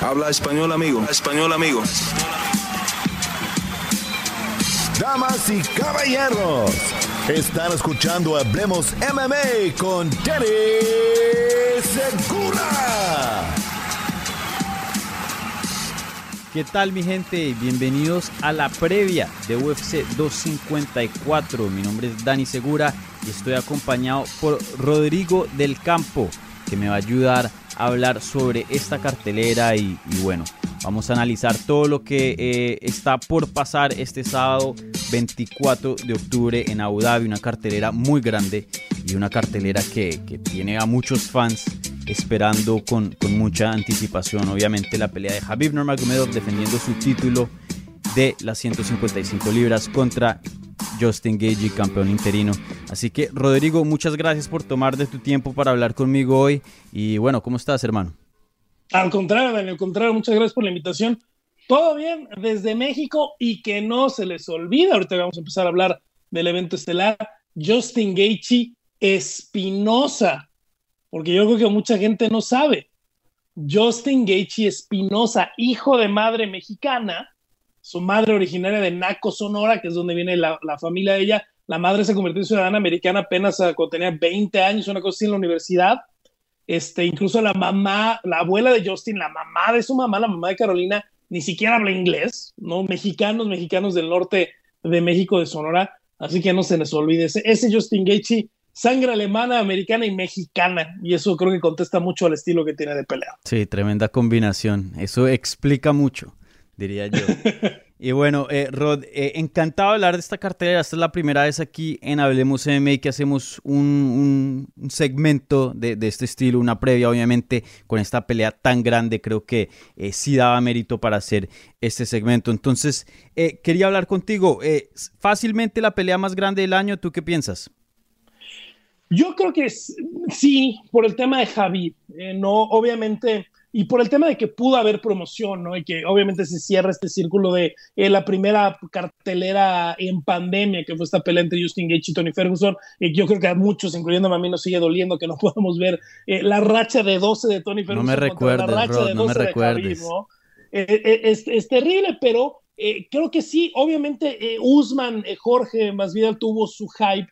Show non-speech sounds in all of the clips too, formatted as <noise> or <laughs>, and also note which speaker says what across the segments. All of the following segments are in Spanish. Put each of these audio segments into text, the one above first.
Speaker 1: Habla español, amigo. Español, amigo.
Speaker 2: Damas y caballeros, están escuchando Hablemos MMA con Danny Segura.
Speaker 3: ¿Qué tal mi gente? Bienvenidos a la previa de UFC 254. Mi nombre es Dani Segura y estoy acompañado por Rodrigo del Campo, que me va a ayudar a hablar sobre esta cartelera y, bueno, vamos a analizar todo lo que eh, está por pasar este sábado 24 de octubre en Abu Dhabi, una cartelera muy grande y una cartelera que, que tiene a muchos fans esperando con, con, mucha anticipación. Obviamente la pelea de Habib Nurmagomedov defendiendo su título de las 155 libras contra Justin Gagey, campeón interino. Así que, Rodrigo, muchas gracias por tomar de tu tiempo para hablar conmigo hoy. Y bueno, ¿cómo estás, hermano?
Speaker 4: Al contrario, Daniel, al contrario, muchas gracias por la invitación. Todo bien desde México y que no se les olvide, ahorita vamos a empezar a hablar del evento estelar, Justin Gaethje Espinosa, porque yo creo que mucha gente no sabe. Justin Gaethje Espinosa, hijo de madre mexicana, su madre originaria de Naco, Sonora, que es donde viene la, familia de ella. La madre se convirtió en ciudadana americana apenas cuando tenía 20 años, una cosa así en la universidad. Este, incluso la mamá, la abuela de Justin, la mamá de su mamá, la mamá de Carolina, ni siquiera habla inglés, ¿no? Mexicanos, mexicanos del norte de México, de Sonora. Así que no se les olvide. Ese, ese Justin Gaethje, sangre alemana, americana y mexicana. Y eso creo que contesta mucho al estilo que tiene de pelea.
Speaker 3: Sí, tremenda combinación. Eso explica mucho diría yo. y bueno, eh, Rod, eh, encantado de hablar de esta cartelera. Esta es la primera vez aquí en Hablemos MMA que hacemos un, un segmento de, de, este estilo, una previa, obviamente, con esta pelea tan grande. Creo que eh, sí daba mérito para hacer este segmento. Entonces, quería hablar contigo. fácilmente la pelea más grande del año, ¿tú qué piensas?
Speaker 4: Yo creo que sí, por el tema de Javi. no, obviamente y por el tema de que pudo haber promoción, ¿no? Y que obviamente se cierra este círculo de eh, la primera cartelera en pandemia, que fue esta pelea entre Justin Gage y Tony Ferguson. Y yo creo que a muchos, incluyendo a mí, nos sigue doliendo que no <laughs> podamos ver eh, la racha de 12 de Tony Ferguson.
Speaker 3: No me recuerdes,
Speaker 4: la racha
Speaker 3: Rod,
Speaker 4: de 12
Speaker 3: no me
Speaker 4: de
Speaker 3: recuerdes.
Speaker 4: Javi, ¿no? Eh, es, es, terrible, pero creo que sí, obviamente Usman, Jorge Masvidal tuvo su hype,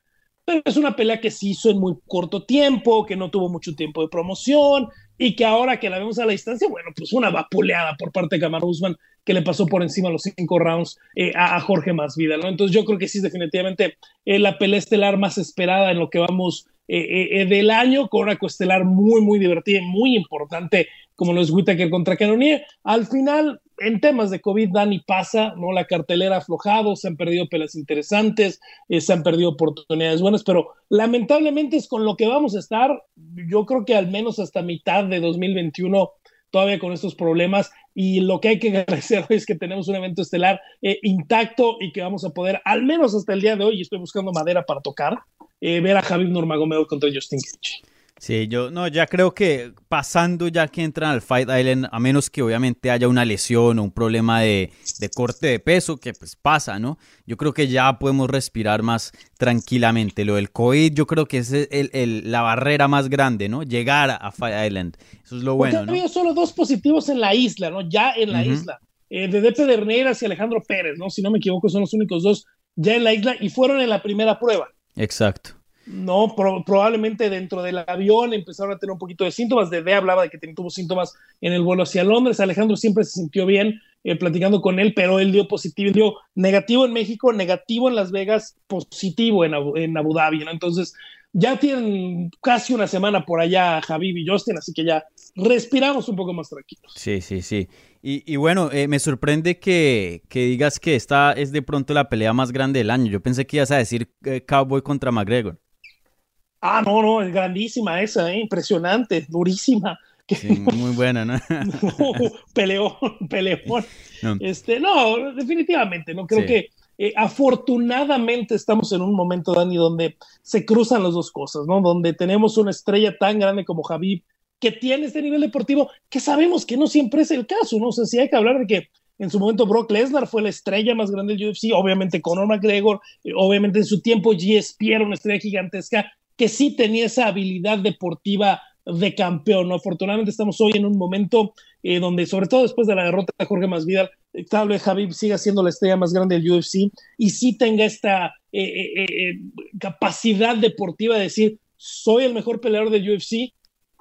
Speaker 4: pero es una pelea que se hizo en muy corto tiempo, que no tuvo mucho tiempo de promoción, y que ahora que la vemos a la distancia, bueno, pues una vapuleada por parte de Kamaru Usman que le pasó por encima los cinco rounds eh, a, a, Jorge Masvidal, ¿no? Entonces yo creo que sí es definitivamente eh, la pelea estelar más esperada en lo que vamos eh, del año, con una coestelar muy, muy divertida y muy importante como lo es Whittaker contra Cannonier. Al final, en temas de COVID, Dani pasa, ¿no? La cartelera ha aflojado, se han perdido peleas interesantes, eh, se han perdido oportunidades buenas, pero lamentablemente es con lo que vamos a estar, yo creo que al menos hasta mitad de 2021 todavía con estos problemas y lo que hay que <laughs> agradecer hoy es que tenemos un evento estelar eh, intacto y que vamos a poder, al menos hasta el día de hoy, y estoy buscando madera para tocar, eh, ver a Javier Nurmagomedov contra Justin Gaethje.
Speaker 3: Sí, yo no, ya creo que pasando ya que entran al Fight Island, a menos que obviamente haya una lesión o un problema de, de, corte de peso, que pues pasa, ¿no? Yo creo que ya podemos respirar más tranquilamente. Lo del COVID, yo creo que es el, el, la barrera más grande, ¿no? Llegar a Fight Island. Eso es lo bueno.
Speaker 4: Porque había solo dos positivos en la isla, ¿no? Ya en la uh -huh. isla. Eh, de Depe y Alejandro Pérez, ¿no? Si no me equivoco, son los únicos dos ya en la isla y fueron en la primera prueba.
Speaker 3: Exacto.
Speaker 4: No, pro, probablemente dentro del avión empezaron a tener un poquito de síntomas. Dede hablaba de que tuvo síntomas en el vuelo hacia Londres. Alejandro siempre se sintió bien eh, platicando con él, pero él dio positivo, dio negativo en México, negativo en Las Vegas, positivo en Abu, Dhabi. ¿no? Entonces, ya tienen casi una semana por allá Javi y Justin, así que ya respiramos un poco más tranquilos.
Speaker 3: Sí, sí, sí. Y, bueno, eh, me sorprende que, que, digas que esta es de pronto la pelea más grande del año. Yo pensé que ibas a decir eh, Cowboy contra McGregor.
Speaker 4: Ah, no, no, es grandísima esa, ¿eh? impresionante, durísima. <laughs>
Speaker 3: muy buena, ¿no? <laughs>
Speaker 4: peleón, peleón. No. Este, no, definitivamente, no creo que eh, afortunadamente estamos en un momento, Dani, donde se cruzan las dos cosas, ¿no? Donde tenemos una estrella tan grande como Javib que tiene este nivel deportivo que sabemos que no siempre es el caso, ¿no? O sea, sí hay que hablar de que en su momento Brock Lesnar fue la estrella más grande del UFC, obviamente Conor McGregor, eh, obviamente en su tiempo GSP era una estrella gigantesca que sí tenía esa habilidad deportiva de campeón. ¿no? Afortunadamente estamos hoy en un momento eh, donde, sobre todo después de la derrota de Jorge Masvidal, tal vez Javib siga siendo la estrella más grande del UFC y sí tenga esta capacidad deportiva de decir, soy el mejor peleador del UFC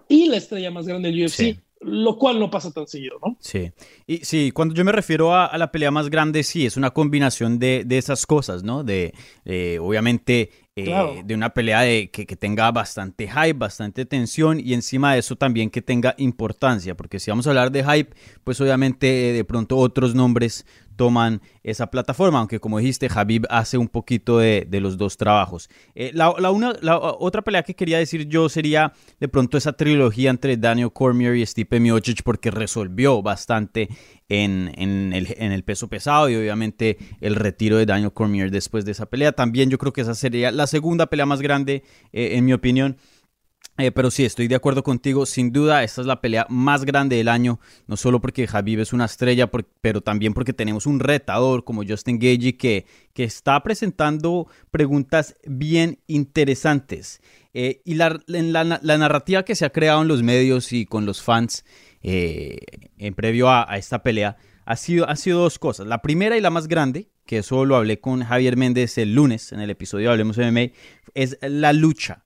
Speaker 4: y la estrella más grande del UFC. Lo cual no pasa tan seguido, ¿no?
Speaker 3: Sí. Y sí, cuando yo me refiero a, la pelea más grande, sí, es una combinación de, de esas cosas, ¿no? De, eh, obviamente, eh, de una pelea de, que, tenga bastante hype, bastante tensión y encima de eso también que tenga importancia, porque si vamos a hablar de hype, pues obviamente eh, de pronto otros nombres toman esa plataforma, aunque como dijiste, Habib hace un poquito de, los dos trabajos. Eh, la, otra pelea que quería decir yo sería de pronto esa trilogía entre Daniel Cormier y Stipe Miocic, porque resolvió bastante en, en, el, en, el, peso pesado y obviamente el retiro de Daniel Cormier después de esa pelea. También yo creo que esa sería la segunda pelea más grande, eh, en mi opinión. Eh, pero sí, estoy de acuerdo contigo. Sin duda, esta es la pelea más grande del año. No solo porque Javib es una estrella, pero también porque tenemos un retador como Justin Gagey que, que está presentando preguntas bien interesantes. Eh, y la, la, narrativa que se ha creado en los medios y con los fans eh, en previo a, esta pelea ha sido, ha sido dos cosas. La primera y la más grande, que eso lo hablé con Javier Méndez el lunes en el episodio de Hablemos MMA, es la lucha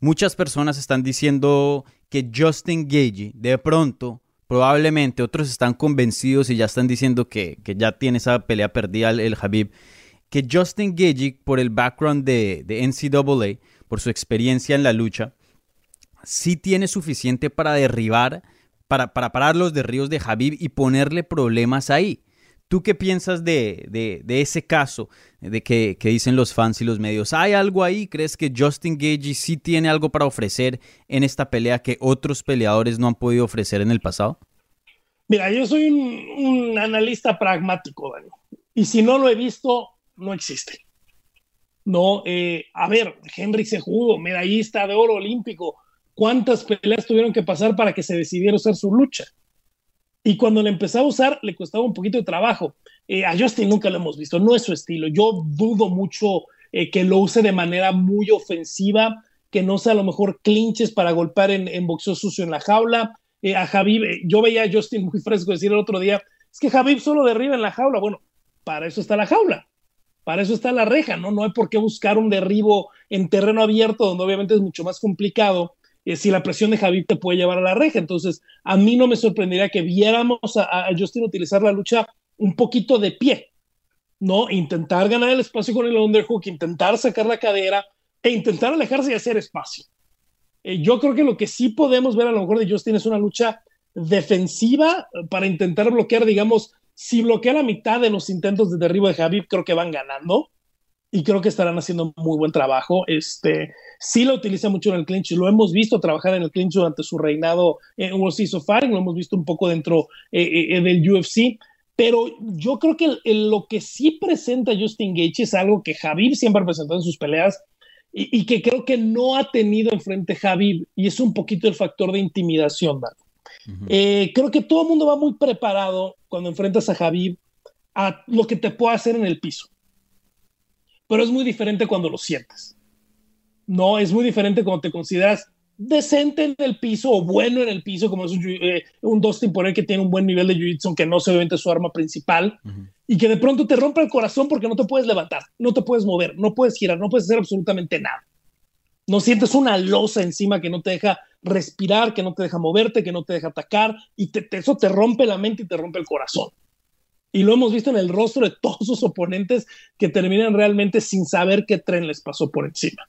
Speaker 3: Muchas personas están diciendo que Justin Gage de pronto, probablemente otros están convencidos y ya están diciendo que, ya tiene esa pelea perdida el, el Habib, que Justin Gage por el background de, de NCAA, por su experiencia en la lucha, sí tiene suficiente para derribar, para, para parar los derribos de Habib y ponerle problemas ahí. ¿Tú qué piensas de, de, ese caso de que, dicen los fans y los medios? ¿Hay algo ahí? ¿Crees que Justin Gage sí tiene algo para ofrecer en esta pelea que otros peleadores no han podido ofrecer en el pasado?
Speaker 4: Mira, yo soy un, analista pragmático, Daniel. Y si no lo he visto, no existe. No, eh, a ver, Henry Sejudo, medallista de oro olímpico, ¿cuántas peleas tuvieron que pasar para que se decidiera usar su lucha? Y cuando le empezó a usar, le costaba un poquito de trabajo. Eh, a Justin nunca lo hemos visto, no es su estilo. Yo dudo mucho eh, que lo use de manera muy ofensiva, que no sea a lo mejor clinches para golpear en, boxeo sucio en la jaula. Eh, a Javib, yo veía a Justin muy fresco decir el otro día, es que Javib solo derriba en la jaula. Bueno, para eso está la jaula, para eso está la reja, ¿no? No hay por qué buscar un derribo en terreno abierto, donde obviamente es mucho más complicado eh, si la presión de Javier te puede llevar a la reja. Entonces, a mí no me sorprendería que viéramos a, Justin utilizar la lucha un poquito de pie, ¿no? Intentar ganar el espacio con el underhook, intentar sacar la cadera e intentar alejarse y hacer espacio. Eh, yo creo que lo que sí podemos ver a lo mejor de Justin es una lucha defensiva para intentar bloquear, digamos, si bloquea la mitad de los intentos de derribo de Javier, creo que van ganando y creo que estarán haciendo muy buen trabajo. Este, sí lo utiliza mucho en el clinch, lo hemos visto trabajar en el clinch durante su reinado en UFC So lo hemos visto un poco dentro eh, eh, eh, del UFC, pero yo creo que lo que sí presenta Justin Gaethje es algo que Javib siempre ha presentado en sus peleas y, que creo que no ha tenido enfrente Javib, y es un poquito el factor de intimidación, creo que todo el mundo va muy preparado cuando enfrentas a Javib a lo que te puede hacer en el piso pero es muy diferente cuando lo sientes. No, es muy diferente cuando te consideras decente en el piso o bueno en el piso, como es un, eh, un Dustin Poirier que tiene un buen nivel de jiu-jitsu, que no se obviamente su arma principal, y que de pronto te rompe el corazón porque no te puedes levantar, no te puedes mover, no puedes girar, no puedes hacer absolutamente nada. No sientes una losa encima que no te deja respirar, que no te deja moverte, que no te deja atacar, y eso te rompe la mente y te rompe el corazón y lo hemos visto en el rostro de todos sus oponentes que terminan realmente sin saber qué tren les pasó por encima.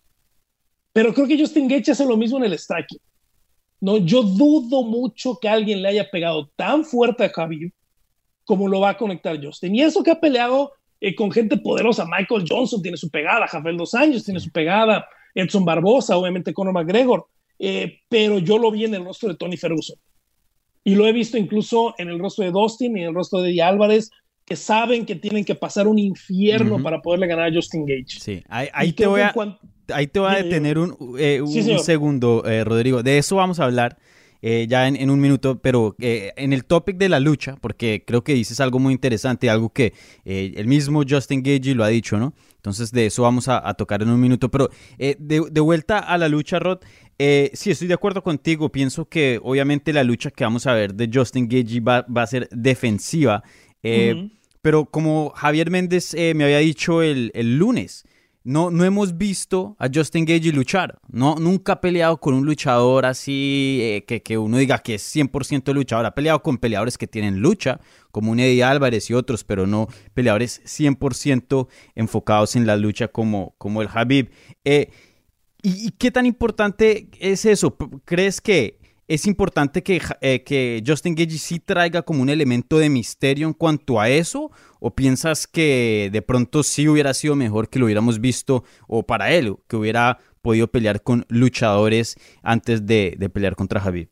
Speaker 4: Pero creo que Justin Gaethje hace lo mismo en el striking. No, yo dudo mucho que alguien le haya pegado tan fuerte a Javier como lo va a conectar Justin. Y eso que ha peleado eh, con gente poderosa, Michael Johnson tiene su pegada, Javier Dos Años tiene su pegada, Edson Barbosa, obviamente Conor McGregor, eh, pero yo lo vi en el rostro de Tony Ferguson. Y lo he visto incluso en el rostro de Dustin y en el rostro de Eddie Álvarez, que saben que tienen que pasar un infierno para poderle ganar a Justin Gage.
Speaker 3: Sí, ahí, te, voy a, ahí te voy a detener un, eh, un segundo, eh, Rodrigo. De eso vamos a hablar. Eh, ya en, un minuto, pero en el topic de la lucha, porque creo que dices algo muy interesante, algo que el mismo Justin Gage lo ha dicho, ¿no? Entonces de eso vamos a, tocar en un minuto, pero de, de, vuelta a la lucha, Rod, sí, estoy de acuerdo contigo, pienso que obviamente la lucha que vamos a ver de Justin Gage va, va a ser defensiva, pero como Javier Méndez me había dicho el, el lunes, no, no hemos visto a Justin Gage luchar. No, nunca ha peleado con un luchador así eh, que, que, uno diga que es 100% luchador. Ha peleado con peleadores que tienen lucha, como un Eddie Álvarez y otros, pero no peleadores 100% enfocados en la lucha como, como el Habib. Eh, ¿y, ¿Y qué tan importante es eso? ¿Crees que es importante que, eh, que, Justin Gage sí traiga como un elemento de misterio en cuanto a eso? ¿O piensas que de pronto sí hubiera sido mejor que lo hubiéramos visto, o para él, que hubiera podido pelear con luchadores antes de, pelear contra Javier?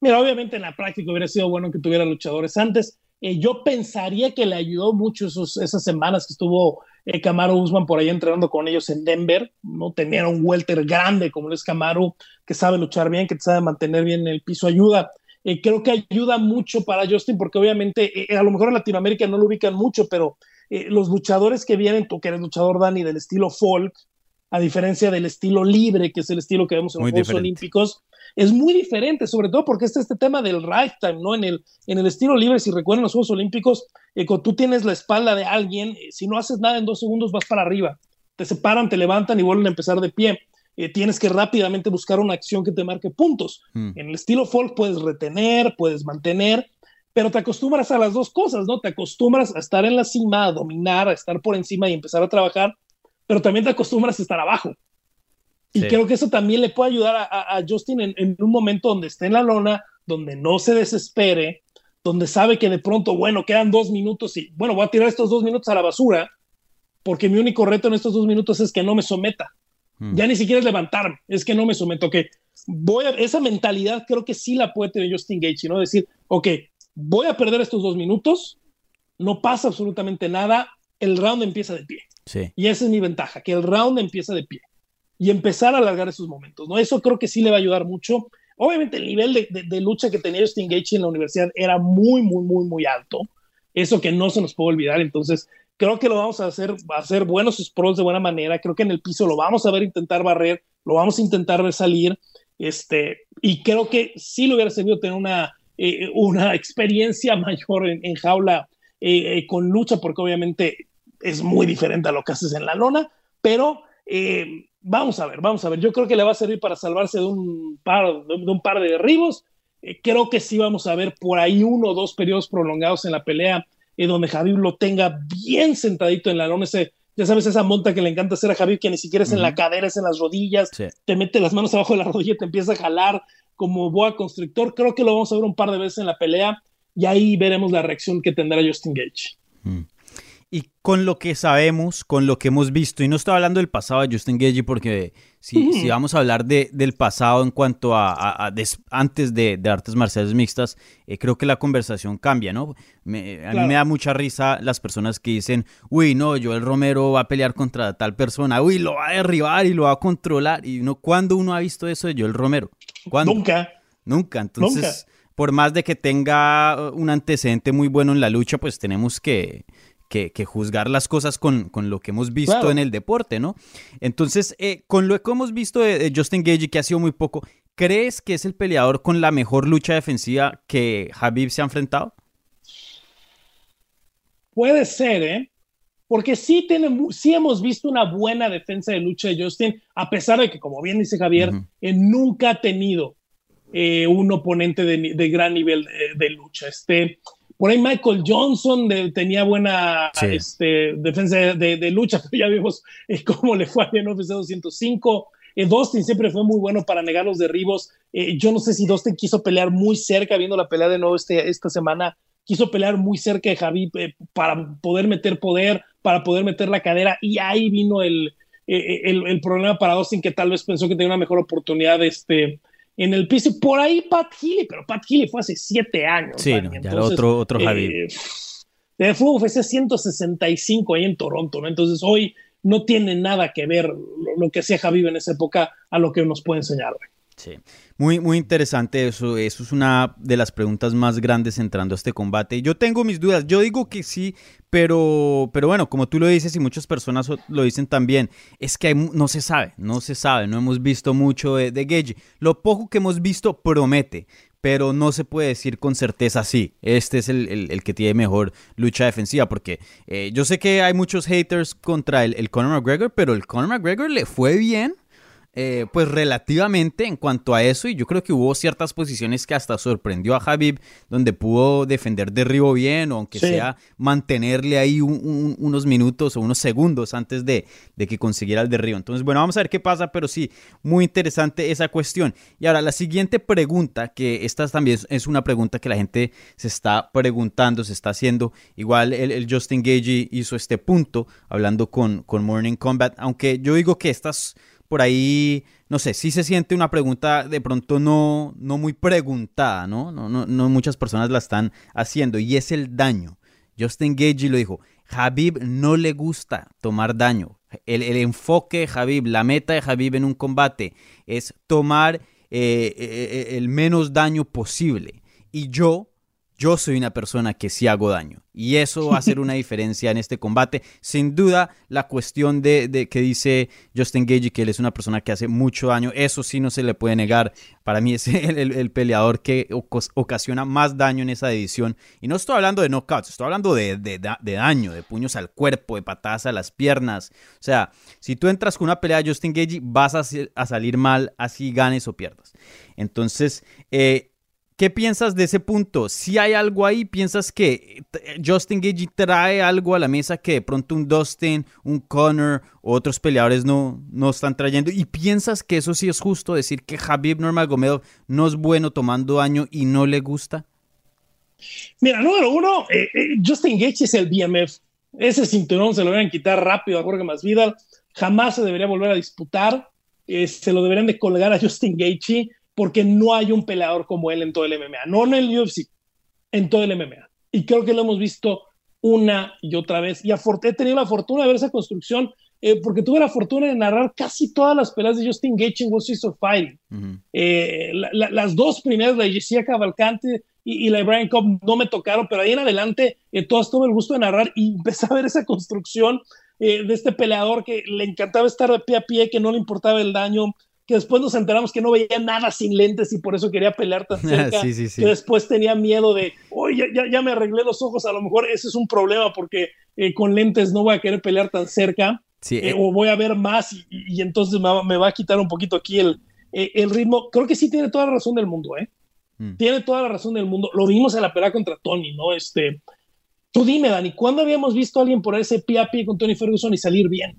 Speaker 4: Mira, obviamente en la práctica hubiera sido bueno que tuviera luchadores antes. Eh, yo pensaría que le ayudó mucho esas semanas que estuvo eh, Camaro Usman por ahí entrenando con ellos en Denver. No tenían un welter grande como es Camaro, que sabe luchar bien, que sabe mantener bien el piso. Ayuda. Eh, creo que ayuda mucho para Justin porque obviamente a lo mejor en Latinoamérica no lo ubican mucho, pero los luchadores que vienen, tú que eres luchador Dani del estilo folk, a diferencia del estilo libre, que es el estilo que vemos en los Juegos Olímpicos, es muy diferente, sobre todo porque está este tema del lifetime, ¿no? En el, en el estilo libre, si recuerdan los Juegos Olímpicos, eh, cuando tú tienes la espalda de alguien, eh, si no haces nada en dos segundos vas para arriba, te separan, te levantan y vuelven a empezar de pie. Eh, tienes que rápidamente buscar una acción que te marque puntos. Hmm. En el estilo folk puedes retener, puedes mantener, pero te acostumbras a las dos cosas, ¿no? Te acostumbras a estar en la cima, a dominar, a estar por encima y empezar a trabajar, pero también te acostumbras a estar abajo. Y creo que eso también le puede ayudar a, Justin en, un momento donde esté en la lona, donde no se desespere, donde sabe que de pronto, bueno, quedan dos minutos y, bueno, voy a tirar estos dos minutos a la basura, porque mi único reto en estos dos minutos es que no me someta. Hmm. Ya ni siquiera es levantarme, es que no me someto. Que voy a, esa mentalidad creo que sí la puede tener Justin Gage, ¿no? Decir, ok, voy a perder estos dos minutos, no pasa absolutamente nada, el round empieza de pie. Sí. Y esa es mi ventaja, que el round empieza de pie y empezar a alargar esos momentos, ¿no? Eso creo que sí le va a ayudar mucho. Obviamente el nivel de, lucha que tenía Justin Gaethje en la universidad era muy, muy, muy, muy alto. Eso que no se nos puede olvidar. Entonces, creo que lo vamos a hacer, a hacer buenos sprawls de buena manera. Creo que en el piso lo vamos a ver intentar barrer, lo vamos a intentar ver salir. Este, y creo que sí le hubiera servido tener una, eh, una experiencia <laughs> mayor en, jaula eh, eh, con lucha, porque obviamente es muy diferente a lo que haces en la lona, pero vamos a ver, vamos a ver. Yo creo que le va a servir para salvarse de un par de, un par de derribos. Eh, creo que sí vamos a ver por ahí uno o dos periodos prolongados en la pelea eh, donde Javier lo tenga bien sentadito en la lona. Ese, ya sabes, esa monta que le encanta hacer a Javier, que ni siquiera es en la cadera, es en las rodillas. Te mete las manos abajo de la rodilla y te empieza a jalar como boa constrictor. Creo que lo vamos a ver un par de veces en la pelea y ahí veremos la reacción que tendrá Justin Gage. Mm.
Speaker 3: Y con lo que sabemos, con lo que hemos visto, y no estoy hablando del pasado de Justin Gage, porque si, si vamos a hablar de, del pasado en cuanto a, antes de, artes marciales mixtas, eh, creo que la conversación cambia, ¿no? Me, a mí me da mucha risa las personas que dicen, uy, no, Joel Romero va a pelear contra tal persona, uy, lo va a derribar y lo va a controlar. Y uno, ¿cuándo uno ha visto eso de Joel Romero?
Speaker 4: Nunca.
Speaker 3: Nunca. Entonces, por más de que tenga un antecedente muy bueno en la lucha, pues tenemos que que, juzgar las cosas con, lo que hemos visto en el deporte, ¿no? Entonces, eh, con lo que hemos visto de, Justin Gage, que ha sido muy poco, ¿crees que es el peleador con la mejor lucha defensiva que Habib se ha enfrentado?
Speaker 4: Puede ser, ¿eh? Porque sí, tiene, sí hemos visto una buena defensa de lucha de Justin, a pesar de que, como bien dice Javier, eh, nunca ha tenido un oponente de, gran nivel de, lucha. Este, por ahí Michael Johnson tenía buena este, defensa de, lucha, <laughs> pero ya vimos eh, cómo le fue a en UFC 205. Eh, Dustin siempre fue muy bueno para negar los derribos. Eh, yo no sé si Dustin quiso pelear muy cerca, viendo la pelea de nuevo este, esta semana, quiso pelear muy cerca de Javi para poder meter poder, para poder meter la cadera, y ahí vino el, el, problema para Dustin, que tal vez pensó que tenía una mejor oportunidad este, en el piso. Por ahí Pat Healy, pero Pat Healy fue hace siete años.
Speaker 3: Sí, no, ya otro, otro Javi.
Speaker 4: Eh, fue UFC 165 ahí en Toronto, ¿no? Entonces hoy no tiene nada que ver lo, que hacía Javi en esa época a lo que nos puede enseñar hoy.
Speaker 3: Sí, muy, muy interesante eso. Eso es una de las preguntas más grandes entrando a este combate. Yo tengo mis dudas. Yo digo que sí, pero, pero bueno, como tú lo dices y muchas personas lo dicen también, es que no se sabe, no se sabe. No hemos visto mucho de, de Lo poco que hemos visto promete pero no se puede decir con certeza sí, este es el, que tiene mejor lucha defensiva, porque eh, yo sé que hay muchos haters contra el, el Conor McGregor, pero el Conor McGregor le fue bien eh, pues relativamente en cuanto a eso, y yo creo que hubo ciertas posiciones que hasta sorprendió a Habib, donde pudo defender derribo bien, o aunque sea mantenerle ahí unos minutos o unos segundos antes de, de, que consiguiera el derribo. Entonces, bueno, vamos a ver qué pasa, pero sí, muy interesante esa cuestión. Y ahora, la siguiente pregunta, que esta también es una pregunta que la gente se está preguntando, se está haciendo. Igual el, Justin Gage hizo este punto, hablando con, con Morning Combat, aunque yo digo que estas por ahí, no sé, sí se siente una pregunta de pronto no, no muy preguntada, ¿no? No, ¿no? muchas personas la están haciendo y es el daño. Justin Gage lo dijo, Habib no le gusta tomar daño. El, enfoque de Habib, la meta de Habib en un combate es tomar eh, eh, eh, el menos daño posible. Y yo yo soy una persona que sí hago daño. Y eso va a hacer una <laughs> diferencia en este combate. Sin duda, la cuestión de, que dice Justin Gage que él es una persona que hace mucho daño, eso sí no se le puede negar. Para mí es <laughs> el, peleador que ocasiona más daño en esa división. Y no estoy hablando de knockouts, estoy hablando de, daño, de puños al cuerpo, de patadas a las piernas. O sea, si tú entras con una pelea de Justin Gage, vas a, a salir mal, así ganes o pierdas. Entonces, eh, ¿Qué piensas de ese punto? Si hay algo ahí, ¿piensas que eh, Justin Gage trae algo a la mesa que de pronto un Dustin, un Connor otros peleadores no, no están trayendo? ¿Y piensas que eso sí es justo decir que Habib Nurmagomedov no es bueno tomando daño y no le gusta?
Speaker 4: Mira, número uno, eh, eh, Justin Gage es el BMF. Ese cinturón se lo deberían quitar rápido a Jorge Masvidal. Jamás se debería volver a disputar. se lo deberían de colgar a Justin Gage porque no hay un peleador como él en todo el MMA, no en el UFC, en todo el MMA. Y creo que lo hemos visto una y otra vez. Y he tenido la fortuna de ver esa construcción, eh, porque tuve la fortuna de narrar casi todas las peleas de Justin Gaethje en What's of Fighting. Eh, las dos primeras, la de Jessica Cavalcante y, la de Brian Cobb, no me tocaron, pero ahí en adelante eh, todas tuve el gusto de narrar y <laughs> empecé a ver esa construcción de este peleador que le encantaba estar de pie a pie, que no le importaba el daño, que después nos enteramos que no veía nada sin lentes y por eso quería pelear tan <laughs> cerca, que después tenía miedo de, oye, ya, ya, me arreglé los ojos, a lo mejor ese es un problema porque eh, con lentes no voy a querer pelear tan cerca, eh, eh. o voy a ver más y, entonces me va, a quitar un poquito aquí el, el ritmo. Creo que sí tiene toda la razón del mundo, ¿eh? Mm. Tiene toda la razón del mundo. Lo vimos en la pelea contra Tony, ¿no? Este, tú dime, Dani, ¿cuándo habíamos visto a alguien ese pie a pie con Tony Ferguson y salir bien?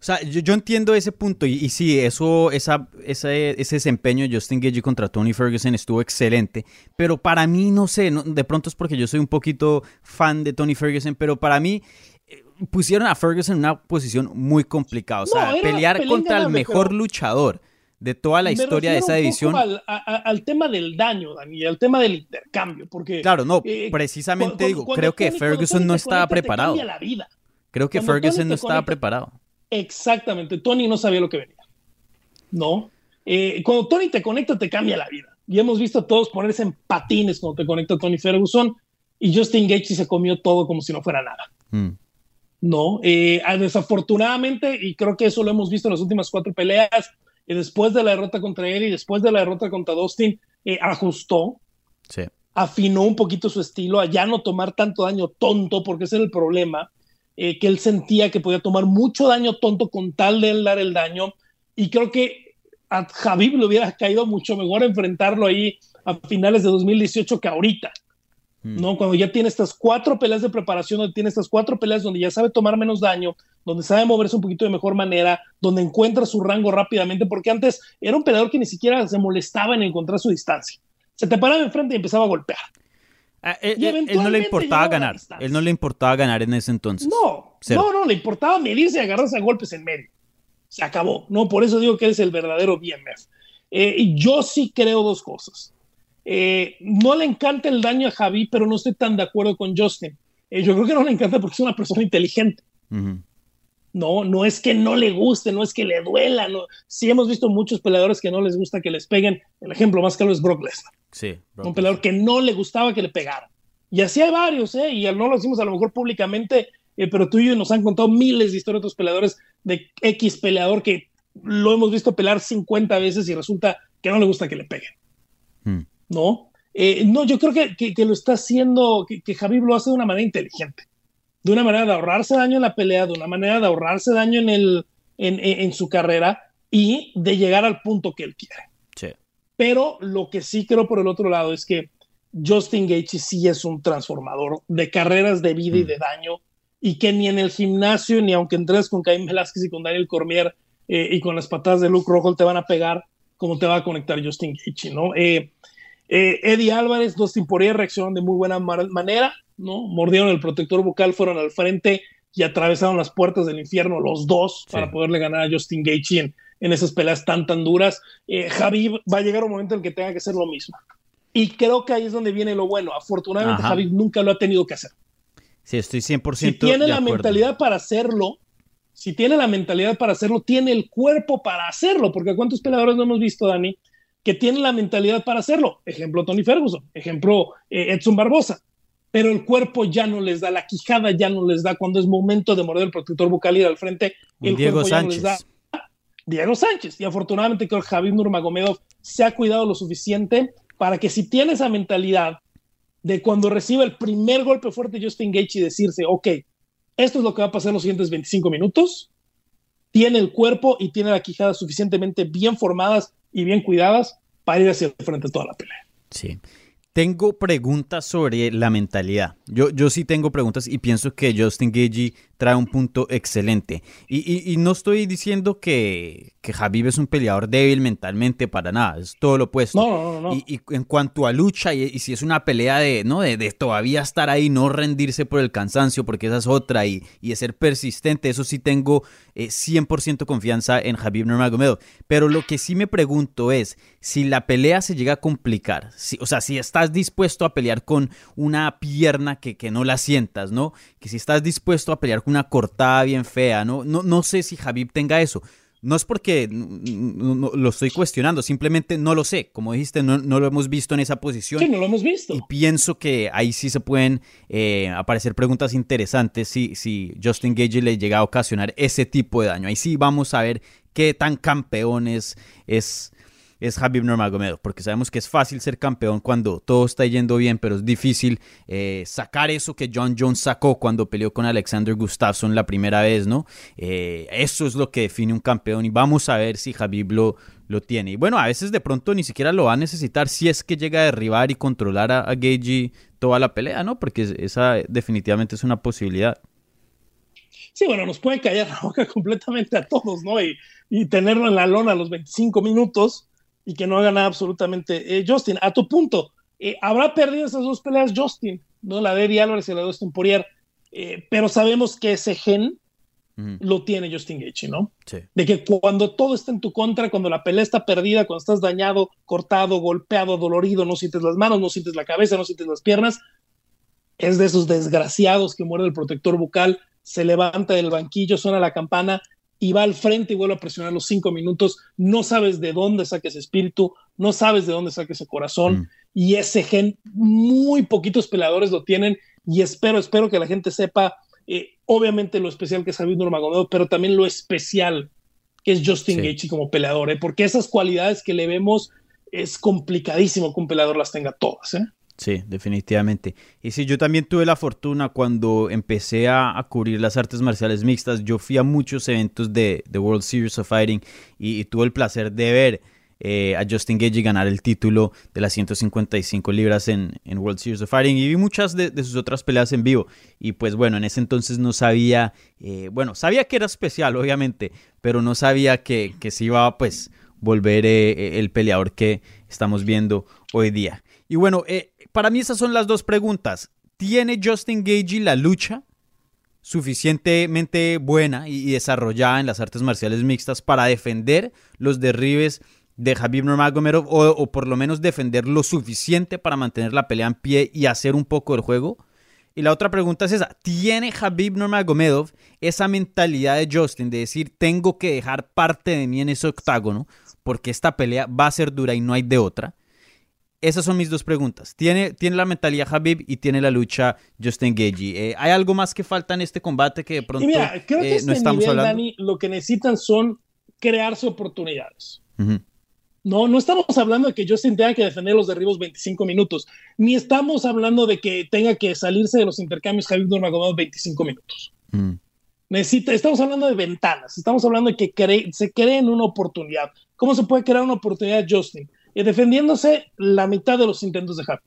Speaker 3: O sea, yo, entiendo ese punto y, sí, eso, esa, ese desempeño de Justin Gage contra Tony Ferguson estuvo excelente, pero para mí, no sé, de pronto es porque yo soy un poquito fan de Tony Ferguson, pero para mí eh, pusieron a Ferguson en una posición muy complicada, o sea, pelear contra el mejor luchador de toda la historia de esa división.
Speaker 4: Al, tema del daño, Dani, al tema del intercambio, porque...
Speaker 3: Claro, no, eh, precisamente digo, creo que Ferguson no estaba preparado. Creo que Ferguson no estaba preparado.
Speaker 4: Exactamente, Tony no sabía lo que venía. No. Eh, cuando Tony te conecta, te cambia la vida. Y hemos visto a todos ponerse en patines cuando te conecta Tony Ferguson. Y Justin Gaethje se comió todo como si no fuera nada. Mm. No, eh, desafortunadamente, y creo que eso lo hemos visto en las últimas cuatro peleas, y después de la derrota contra él y después de la derrota contra Dustin, eh, ajustó, afinó un poquito su estilo a ya no tomar tanto daño tonto, porque ese es el problema. Eh, que él sentía que podía tomar mucho daño tonto con tal de él dar el daño. Y creo que a Javib le hubiera caído mucho mejor enfrentarlo ahí a finales de 2018 que ahorita. Mm. ¿no? Cuando ya tiene estas cuatro peleas de preparación, donde tiene estas cuatro peleas donde ya sabe tomar menos daño, donde sabe moverse un poquito de mejor manera, donde encuentra su rango rápidamente, porque antes era un peleador que ni siquiera se molestaba en encontrar su distancia. Se te paraba enfrente y empezaba a golpear.
Speaker 3: Ah, él, no le importaba ganar. Él no le importaba ganar en ese entonces.
Speaker 4: No, no, no, le importaba medirse y agarrarse a golpes en medio. Se acabó. No, por eso digo que es el verdadero BMF. Eh, y yo sí creo dos cosas. Eh, no le encanta el daño a Javi, pero no estoy tan de acuerdo con Justin. Eh, yo creo que no le encanta porque es una persona inteligente. No, no es que no le guste, no es que le duela. No. Sí hemos visto muchos peleadores que no les gusta que les peguen. El ejemplo más claro es Brock Lesnar.
Speaker 3: Sí,
Speaker 4: un peleador que no le gustaba que le pegaran. Y así hay varios, ¿eh? Y no lo decimos a lo mejor públicamente, pero tú y yo nos han contado miles de historias de otros peleadores de X peleador que lo hemos visto pelear 50 veces y resulta que no le gusta que le peguen. Hmm. ¿No? Eh, no, yo creo que, que, lo está haciendo, que, que Javier lo hace de una manera inteligente, de una manera de ahorrarse daño en la pelea, de una manera de ahorrarse daño en, el, en, en, su carrera y de llegar al punto que él quiere. Pero lo que sí creo por el otro lado es que Justin Gaethje sí es un transformador de carreras de vida y hmm. de daño y que ni en el gimnasio, ni aunque entres con Caín Velázquez y con Daniel Cormier eh, y con las patadas de Luke Rojo te van a pegar como te va a conectar Justin Gaethje, ¿no? Eh, eh, Eddie Álvarez, Dustin Poirier reaccionaron de muy buena manera, ¿no? Mordieron el protector bucal, fueron al frente y atravesaron las puertas del infierno los dos para poderle ganar a Justin Gaethje en, en, esas peleas tan tan duras. Javi va a llegar un momento en que tenga que hacer lo mismo. Y creo que ahí es donde viene lo bueno. Afortunadamente Javi nunca lo ha tenido que hacer.
Speaker 3: Sí, estoy 100%
Speaker 4: Si tiene la mentalidad para hacerlo, si tiene la mentalidad para hacerlo, tiene el cuerpo para hacerlo, porque ¿cuántos peleadores no hemos visto, Dani, que tienen la mentalidad para hacerlo? Ejemplo, Tony Ferguson, ejemplo, eh, Edson Barbosa, pero el cuerpo ya no les da, la quijada ya no les da cuando es momento de morder el protector bucal y ir al frente, el
Speaker 3: Diego
Speaker 4: cuerpo
Speaker 3: Sánchez.
Speaker 4: ya no les da. Diego Sánchez, y afortunadamente creo que Javier Nurmagomedov se ha cuidado lo suficiente para que si tiene esa mentalidad de cuando reciba el primer golpe fuerte Justin Gaethje y decirse, ok, esto es lo que va a pasar los siguientes 25 minutos. Tiene el cuerpo y tiene la quijada suficientemente bien formadas y bien cuidadas para ir hacia el frente toda la pelea.
Speaker 3: Sí. Tengo preguntas sobre la mentalidad. Yo, yo sí tengo preguntas y pienso que Justin Gagey trae un punto excelente. Y, no estoy diciendo que, que es un peleador débil mentalmente para nada, es todo lo opuesto.
Speaker 4: No, no, no,
Speaker 3: y, en cuanto a lucha, y, si es una pelea de, ¿no? De, todavía estar ahí, no rendirse por el cansancio, porque esa es otra, y, y de ser persistente, eso sí tengo 100% eh, confianza en Javier Nurmagomedov. Pero lo que sí me pregunto es, si la pelea se llega a complicar, si, o sea, si estás dispuesto a pelear con una pierna que, que no la sientas, ¿no? Que si estás dispuesto a pelear con una cortada bien fea, ¿no? No, no sé si Javib tenga eso. No es porque lo estoy cuestionando, simplemente no lo sé. Como dijiste, no, lo hemos visto en esa posición.
Speaker 4: Sí, no lo hemos visto.
Speaker 3: Y pienso que ahí sí se pueden eh, aparecer preguntas interesantes si, si Justin Gage le llega a ocasionar ese tipo de daño. Ahí sí vamos a ver qué tan campeón es, es es Habib Nurmagomedov, porque sabemos que es fácil ser campeón cuando todo está yendo bien, pero es difícil eh, sacar eso que John Jones sacó cuando peleó con Alexander Gustafsson la primera vez, ¿no? Eh, eso es lo que define un campeón y vamos a ver si Habib lo, lo tiene. Y bueno, a veces de pronto ni siquiera lo va a necesitar si es que llega a derribar y controlar a, a toda la pelea, ¿no? Porque esa definitivamente es una posibilidad.
Speaker 4: Sí, bueno, nos puede callar la boca <laughs> completamente a todos, ¿no? Y, y tenerlo en la lona a los 25 minutos y que no haga nada absolutamente. Eh, Justin, a tu punto, eh, habrá perdido esas dos peleas Justin, ¿no? La de Eddie Álvarez y la de Austin Poirier, eh, pero sabemos que ese gen lo tiene Justin Gaethje, ¿no?
Speaker 3: Sí.
Speaker 4: De que cuando todo está en tu contra, cuando la pelea está perdida, cuando estás dañado, cortado, golpeado, dolorido, no sientes las manos, no sientes la cabeza, no sientes las piernas, es de esos desgraciados que muere el protector bucal, se levanta del banquillo, suena la campana y va al frente y vuelve a presionar los cinco minutos, no sabes de dónde saque ese espíritu, no sabes de dónde saque ese corazón, mm. y ese gen, muy poquitos peleadores lo tienen, y espero, espero que la gente sepa, eh, obviamente lo especial que es Javier Nurmagomedov, pero también lo especial que es Justin sí. como peleador, ¿eh? porque esas cualidades que le vemos es complicadísimo que un peleador las tenga todas, ¿eh?
Speaker 3: Sí, definitivamente. Y sí, yo también tuve la fortuna cuando empecé a, cubrir las artes marciales mixtas. Yo fui a muchos eventos de, de World Series of Fighting y, tuve el placer de ver eh, a Justin Gage ganar el título de las 155 libras en, en World Series of Fighting y vi muchas de, sus otras peleas en vivo. Y pues bueno, en ese entonces no sabía, eh, bueno, sabía que era especial, obviamente, pero no sabía que, que se iba a pues volver eh, el peleador que estamos viendo hoy día. Y bueno, eh, para mí esas son las dos preguntas. ¿Tiene Justin Gagey la lucha suficientemente buena y desarrollada en las artes marciales mixtas para defender los derribes de Habib Nurmagomedov o, o por lo menos defender lo suficiente para mantener la pelea en pie y hacer un poco del juego? Y la otra pregunta es esa, ¿tiene Habib Nurmagomedov esa mentalidad de Justin de decir tengo que dejar parte de mí en ese octágono porque esta pelea va a ser dura y no hay de otra? Esas son mis dos preguntas. ¿Tiene, tiene la mentalidad Habib y tiene la lucha Justin Gagey? Eh, ¿Hay algo más que falta en este combate que de pronto
Speaker 4: mira, creo que
Speaker 3: eh,
Speaker 4: este
Speaker 3: no estamos
Speaker 4: nivel,
Speaker 3: hablando?
Speaker 4: Dani, lo que necesitan son crearse oportunidades. No, no estamos hablando de que Justin tenga que defender los derribos 25 minutos, ni estamos hablando de que tenga que salirse de los intercambios Habib Nurmagomedov 25 minutos.
Speaker 3: Mm.
Speaker 4: Necesita, estamos hablando de ventanas, estamos hablando de que cre se creen una oportunidad. ¿Cómo se puede crear una oportunidad Justin? Eh, defendiéndose la mitad de los intentos de Habib.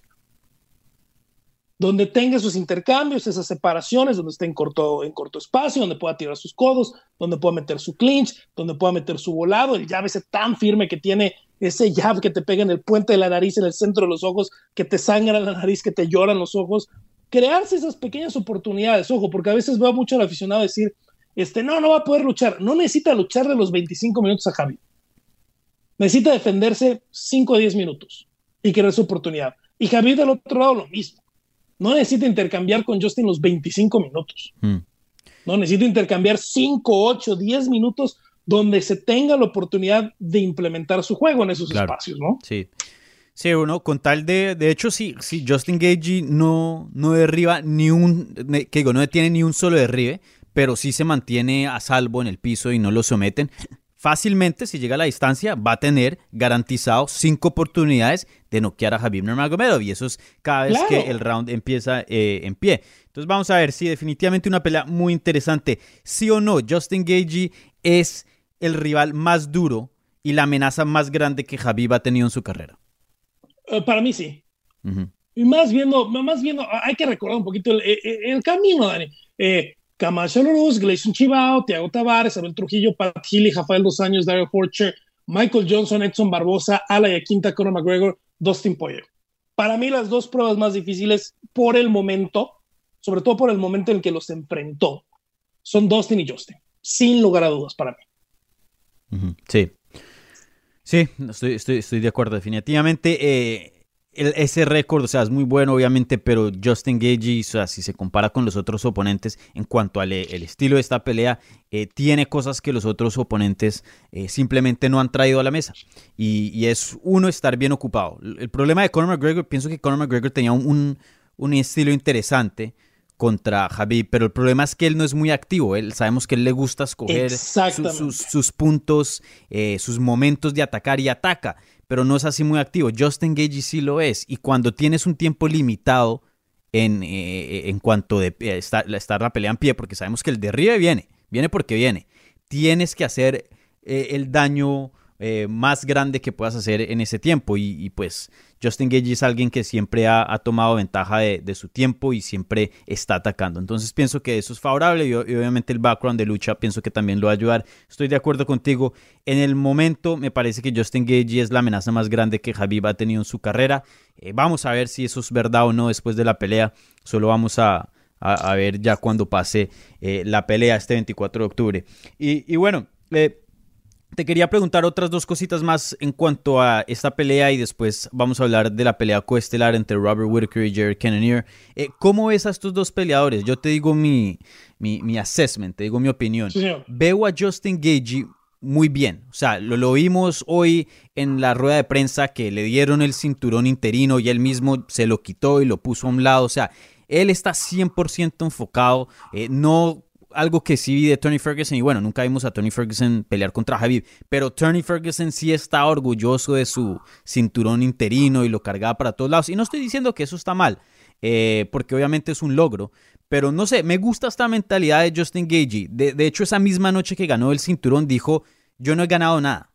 Speaker 4: Donde tenga sus intercambios, esas separaciones, donde esté en corto, en corto espacio, donde pueda tirar sus codos, donde pueda meter su clinch, donde pueda meter su volado, el jab ese tan firme que tiene, ese jab que te pega en el puente de la nariz, en el centro de los ojos, que te sangra la nariz, que te lloran los ojos. Crearse esas pequeñas oportunidades, ojo, porque a veces veo mucho al aficionado decir, este, no, no va a poder luchar. No necesita luchar de los 25 minutos a Javi. Necesita defenderse 5 o 10 minutos y crear su oportunidad. Y Javi del otro lado lo mismo. No necesita intercambiar con Justin los 25 minutos.
Speaker 3: Mm.
Speaker 4: No necesita intercambiar 5, 8, 10 minutos donde se tenga la oportunidad de implementar su juego en esos
Speaker 3: Claro.
Speaker 4: espacios, ¿no?
Speaker 3: Sí. Sí, uno, con tal de. De hecho, sí, sí Justin Gagey no, no derriba ni un. Que digo, no detiene ni un solo derribe, pero sí se mantiene a salvo en el piso y no lo someten. Fácilmente, si llega a la distancia, va a tener garantizado cinco oportunidades de noquear a Habib Nurmagomedov. Y eso es cada vez
Speaker 4: Claro.
Speaker 3: que el round empieza eh, en pie. Entonces, vamos a ver si definitivamente una pelea muy interesante. Sí o no, Justin Gagey es el rival más duro y la amenaza más grande que Habib ha tenido en su carrera.
Speaker 4: Eh, para mí sí. Y más viendo, más viendo, hay que recordar un poquito el, el- el camino, Dani. Eh, Camacho Loruz, Gleison Chivao, Tiago Tavares, Abel Trujillo, Pat Healy, Rafael Dos Años, Dario Forcher, Michael Johnson, Edson Barbosa, Ala Yaquinta, Conor McGregor, Dustin Poirier. Para mí las dos pruebas más difíciles por el momento, sobre todo por el momento en el que los enfrentó, son Dustin y Justin, sin lugar a dudas para mí.
Speaker 3: Sí. Sí, estoy de acuerdo. Definitivamente eh, el- ese récord, o sea, es muy bueno, obviamente, pero Justin Gagey, o sea, si se compara con los otros oponentes en cuanto al eh, el estilo de esta pelea, eh, tiene cosas que los otros oponentes eh, simplemente no han traído a la mesa. Y, y es uno estar bien ocupado. El problema de Conor McGregor, pienso que Conor McGregor tenía un, un, un estilo interesante contra Habib, pero el problema es que él no es muy activo. Él sabemos que él le gusta escoger su-
Speaker 4: Exactamente.
Speaker 3: sus, sus puntos, eh, sus momentos de atacar y ataca, pero no es así muy activo. Justin Gagey sí lo es, y cuando tienes un tiempo limitado en, eh, en cuanto de eh, estar, estar la pelea en pie, porque sabemos que el derribe viene, viene porque viene, tienes que hacer eh, el daño eh, más grande que puedas hacer en ese tiempo. Y, pues Justin Gage es alguien que siempre ha, tomado ventaja de, su tiempo y siempre está atacando. Entonces pienso que eso es favorable y, obviamente el background de lucha pienso que también lo va a ayudar. Estoy de acuerdo contigo. En el momento me parece que Justin Gage es la amenaza más grande que Javib ha tenido en su carrera. Eh, vamos a ver si eso es verdad o no después de la pelea. Solo vamos a, a, ver ya cuando pase eh, la pelea este 24 de octubre. Y, bueno, te quería preguntar otras dos cositas más en cuanto a esta pelea y después vamos a hablar de la pelea coestelar entre Robert Whittaker y Jared Cannonier. Eh, ¿Cómo ves a estos dos peleadores? Yo te digo mi, mi, mi assessment, te digo mi opinión.
Speaker 4: Sí,
Speaker 3: Veo a Justin Gagey muy bien. O sea, lo, lo, vimos hoy en la rueda de prensa que le dieron el cinturón interino y él mismo se lo quitó y lo puso a un lado. O sea, él está 100% enfocado. Eh, no algo que sí vi de Tony Ferguson, y bueno, nunca vimos a Tony Ferguson pelear contra Habib, pero Tony Ferguson sí está orgulloso de su cinturón interino y lo cargaba para todos lados. Y no estoy diciendo que eso está mal, eh, porque obviamente es un logro, pero no sé, me gusta esta mentalidad de Justin Gagey. De, de hecho, esa misma noche que ganó el cinturón dijo, yo no he ganado nada.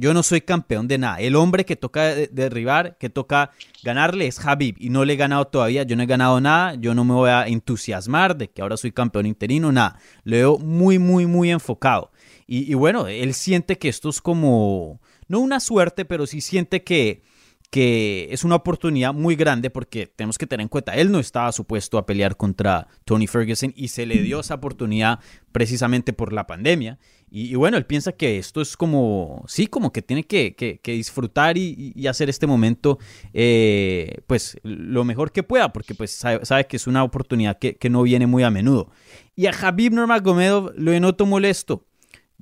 Speaker 3: Yo no soy campeón de nada. El hombre que toca derribar, que toca ganarle es Habib y no le he ganado todavía. Yo no he ganado nada. Yo no me voy a entusiasmar de que ahora soy campeón interino, nada. Lo veo muy, muy, muy enfocado. Y, y bueno, él siente que esto es como, no una suerte, pero sí siente que, que es una oportunidad muy grande porque tenemos que tener en cuenta, él no estaba supuesto a pelear contra Tony Ferguson y se le dio esa oportunidad precisamente por la pandemia. Y, bueno, él piensa que esto es como, sí, como que tiene que, disfrutar y, hacer este momento, eh, pues, lo mejor que pueda, porque pues sabe, que es una oportunidad que, no viene muy a menudo. Y a Javib Nurmagomedov lo noto molesto.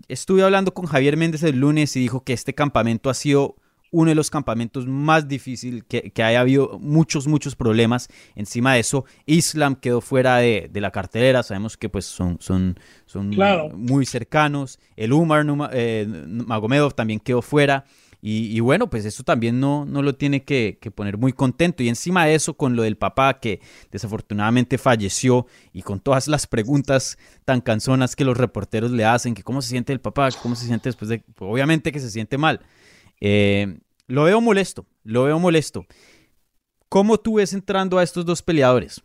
Speaker 3: Estuve hablando con Javier Méndez el lunes y dijo que este campamento ha sido uno de los campamentos más difíciles, que, que haya habido muchos, muchos problemas. Encima de eso, Islam quedó fuera de, la cartelera, sabemos que pues son, son, son muy cercanos. El Umar eh, Magomedov también quedó fuera. Y, bueno, pues eso también no, no lo tiene que, poner muy contento. Y encima de eso, con lo del papá que desafortunadamente falleció y con todas las preguntas tan canzonas que los reporteros le hacen, que cómo se siente el papá, cómo se siente después de... Pues, obviamente que se siente mal. Eh, lo veo molesto, lo veo molesto. ¿Cómo tú ves entrando a estos dos peleadores?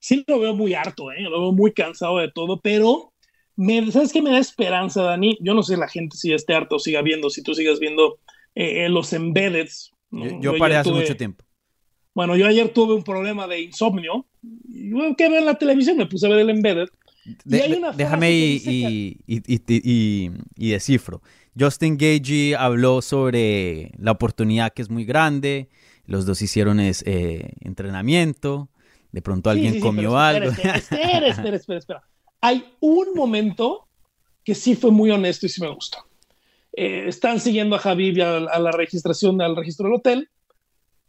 Speaker 4: Sí, lo veo muy harto, ¿eh? lo veo muy cansado de todo, pero me, ¿sabes qué me da esperanza, Dani? Yo no sé la gente si esté harto o siga viendo, si tú sigas viendo eh, eh, los embeddeds.
Speaker 3: Yo, paré hace mucho tiempo.
Speaker 4: Bueno, yo ayer tuve un problema de insomnio. Y bueno, que ver la televisión, me puse a ver el embedded.
Speaker 3: déjame y, y, descifro. Justin Gagey habló sobre la oportunidad que es muy grande, los dos hicieron eh, entrenamiento, de pronto alguien comió algo. <laughs>
Speaker 4: Espera, espera, espera, espera, Hay un momento que sí fue muy honesto y sí me gustó. Eh, están siguiendo a Javi a, a, la registración, al registro del hotel.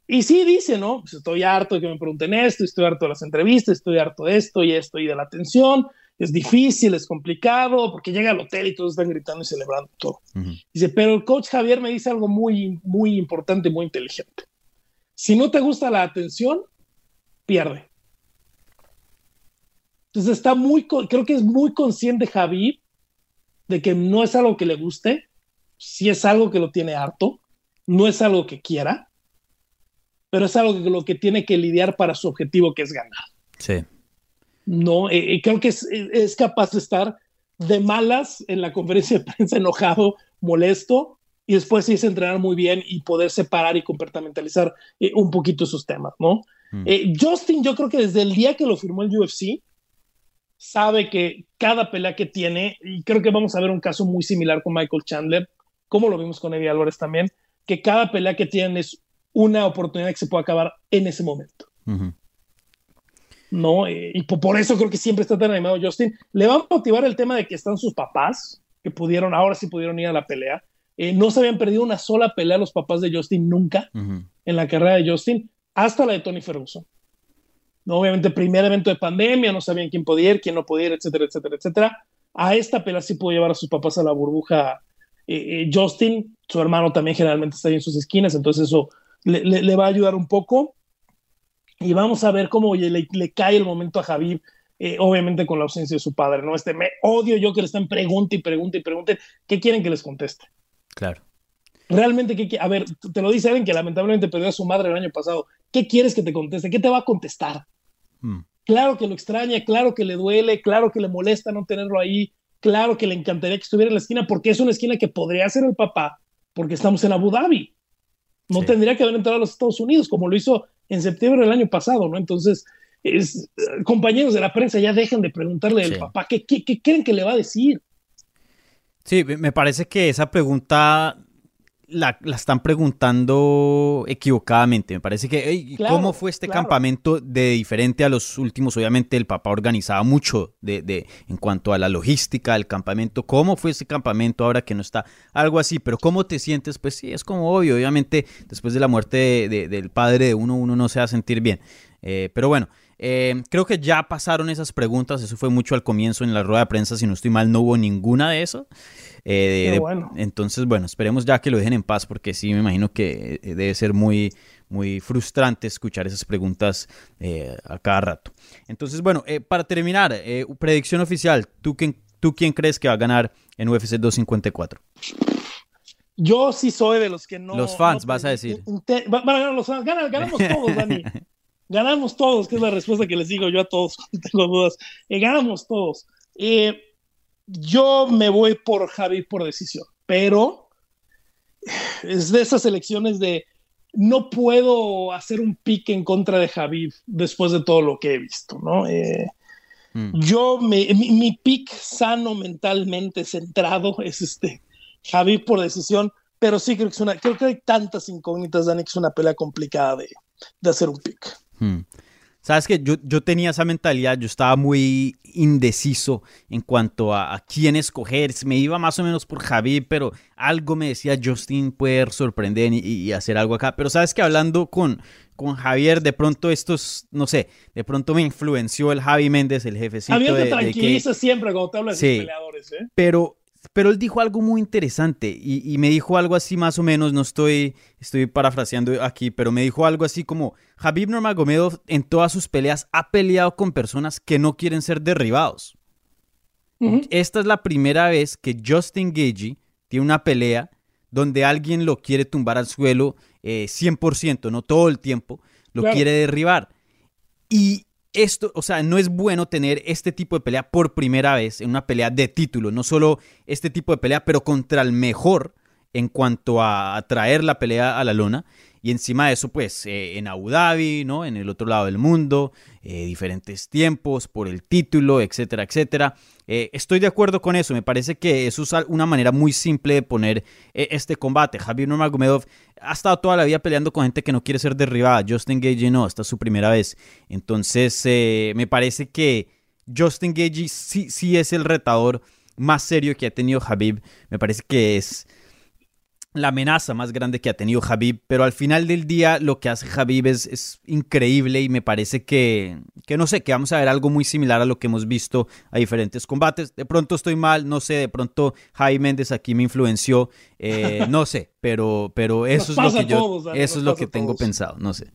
Speaker 4: Y sí dice, ¿no? Pues estoy harto de que me pregunten esto, estoy harto de las entrevistas, estoy harto de esto y esto y de la atención es difícil, es complicado, porque llega al hotel y todos están gritando y celebrando todo. Dice, pero el coach Javier me dice algo muy, muy importante, muy inteligente. Si no te gusta la atención, pierde. Entonces está muy, creo que es muy consciente Javier de que no es algo que le guste, si es algo que lo tiene harto, no es algo que quiera, pero es algo que lo que tiene que lidiar para su objetivo que es ganar.
Speaker 3: Sí.
Speaker 4: ¿No? Eh, eh, creo que es, capaz de estar de malas en la conferencia de prensa, enojado, molesto, y después irse a entrenar muy bien y poder separar y comportamentalizar eh, un poquito sus temas, ¿no? Mm. Justin, yo creo que desde el día que lo firmó el UFC, sabe que cada pelea que tiene, y creo que vamos a ver un caso muy similar con Michael Chandler, como lo vimos con Eddie Álvarez también, que cada pelea que tienen es una oportunidad que se puede acabar en ese momento. ¿No? Eh, y por eso creo que siempre está tan animado Justin. Le va a motivar el tema de que están sus papás, que pudieron, ahora sí pudieron ir a la pelea. Eh, no se habían perdido una sola pelea los papás de Justin nunca en la carrera de Justin, hasta la de Tony Ferguson. ¿No? Obviamente, primer evento de pandemia, no sabían quién podía ir, quién no podía ir, etcétera, etcétera, etcétera. A esta pelea sí pudo llevar a sus papás a la burbuja eh, Justin. Su hermano también generalmente está ahí en sus esquinas, entonces eso le va a ayudar un poco y vamos a ver cómo le, le cae el momento a Javier, eh, obviamente con la ausencia de su padre, ¿no? Este, me odio yo que le están pregunte y pregunte y pregunte, ¿qué quieren que les conteste?
Speaker 3: Claro.
Speaker 4: Realmente, ¿qué, a ver, te lo dice alguien que lamentablemente perdió a su madre el año pasado, ¿qué quieres que te conteste? ¿Qué te va a contestar? Hmm. Claro que lo extraña, claro que le duele, claro que le molesta no tenerlo ahí, claro que le encantaría que estuviera en la esquina, porque es una esquina que podría ser el papá, porque estamos en Abu Dhabi. No tendría que haber entrado a los Estados Unidos, como lo hizo en septiembre del año pasado, ¿no? Entonces, es, compañeros de la prensa ya dejen de preguntarle al papá, ¿qué, ¿qué, qué, creen que le va a decir?
Speaker 3: Sí, me parece que esa pregunta la, están preguntando equivocadamente. Me parece que, ¿cómo fue este campamento de diferente a los últimos? Obviamente el papá organizaba mucho de, de, en cuanto a la logística del campamento. ¿Cómo fue ese campamento ahora que no está? Algo así, pero ¿cómo te sientes? Pues sí, es como obvio. Obviamente después de la muerte del padre de uno, uno no se va a sentir bien. Eh, pero bueno, eh, creo que ya pasaron esas preguntas. Eso fue mucho al comienzo en la rueda de prensa. Si no estoy mal, no hubo ninguna de eso. Eh, entonces, bueno, esperemos ya que lo dejen en paz porque sí me imagino que eh, debe ser muy, muy frustrante escuchar esas preguntas eh, a cada rato. Entonces, bueno, para terminar, predicción oficial, ¿tú quién, ¿tú quién crees que va a ganar en UFC 254?
Speaker 4: Yo sí soy de los que no.
Speaker 3: Los fans, vas a decir.
Speaker 4: Van a ganar los fans. ganamos todos, Dani. <laughs> ganamos todos, que es la respuesta que les digo yo a todos, tengo dudas. ganamos todos. Eh, yo me voy por Javi por decisión, pero es de esas elecciones de no puedo hacer un pique en contra de Javi después de todo lo que he visto, ¿no? Eh, Mm. Yo, mi, mi, pick sano mentalmente centrado es este Javi por decisión, pero sí creo que es una, creo que hay tantas incógnitas, Dani, que es una pelea complicada de, de hacer un pick.
Speaker 3: Mm. Sabes que yo, yo, tenía esa mentalidad, yo estaba muy indeciso en cuanto a, quién escoger. Me iba más o menos por Javi, pero algo me decía Justin puede sorprender y, hacer algo acá. Pero sabes que hablando con, con Javier, de pronto estos, no sé, de pronto me influenció el Javi Méndez, el jefecito.
Speaker 4: Javier te tranquiliza siempre cuando te hablas de peleadores, ¿eh?
Speaker 3: Pero pero él dijo algo muy interesante y, me dijo algo así más o menos, no estoy, estoy parafraseando aquí, pero me dijo algo así como, Habib Nurmagomedov en todas sus peleas ha peleado con personas que no quieren ser derribados. Esta es la primera vez que Justin Gagey tiene una pelea donde alguien lo quiere tumbar al suelo 100%, eh, no todo el tiempo, lo quiere derribar. Y esto, o sea, no es bueno tener este tipo de pelea por primera vez en una pelea de título, no solo este tipo de pelea, pero contra el mejor en cuanto a traer la pelea a la lona. Y encima de eso, pues eh, en Abu Dhabi, ¿no? En el otro lado del mundo, eh, diferentes tiempos por el título, etcétera, etcétera. Eh, estoy de acuerdo con eso. Me parece que es una manera muy simple de poner este combate. Javier Nurmagomedov ha estado toda la vida peleando con gente que no quiere ser derribada. Justin Gage no, esta es su primera vez. Entonces, me parece que Justin Gage sí, sí es el retador más serio que ha tenido Habib. Me parece que es la amenaza más grande que ha tenido Habib, pero al final del día lo que hace Habib es, increíble y me parece que, que, no sé, que vamos a ver algo muy similar a lo que hemos visto a diferentes combates. De pronto estoy mal, no sé, de pronto Jaime Méndez aquí me influenció, eh, no sé, pero, pero <laughs> eso es lo que yo, eso es lo que tengo pensado, no sé.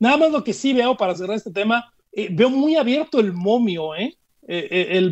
Speaker 4: Nada más lo que sí veo para cerrar este tema, eh, veo muy abierto el momio, ¿eh? eh el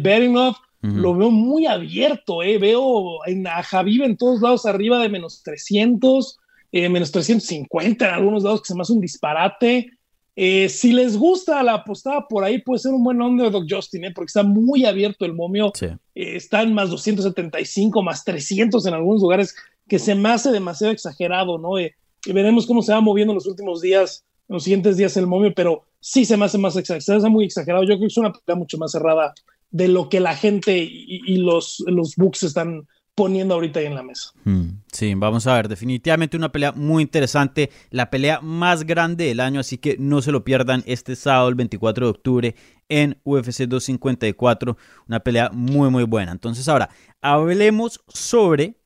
Speaker 4: lo veo muy abierto, ¿eh? Veo a Javier en todos lados arriba de menos 300, eh, menos 350 en algunos lados, que se me hace un disparate. Eh, si les gusta la apostada por ahí, puede ser un buen underdog Justin, ¿eh? porque está muy abierto el momio. Eh, está en más 275, más 300 en algunos lugares, que se me hace demasiado exagerado, ¿no? y veremos cómo se va moviendo en los últimos días, en los siguientes días el momio, pero sí se me hace más exagerado, se muy exagerado. Yo creo que es una pelea mucho más cerrada de lo que la gente y, los, los books están poniendo ahorita ahí en la mesa.
Speaker 3: Hmm, sí, vamos a ver, definitivamente una pelea muy interesante, la pelea más grande del año, así que no se lo pierdan este sábado, el 24 de octubre, en UFC 254, una pelea muy, muy buena. Entonces ahora, hablemos sobre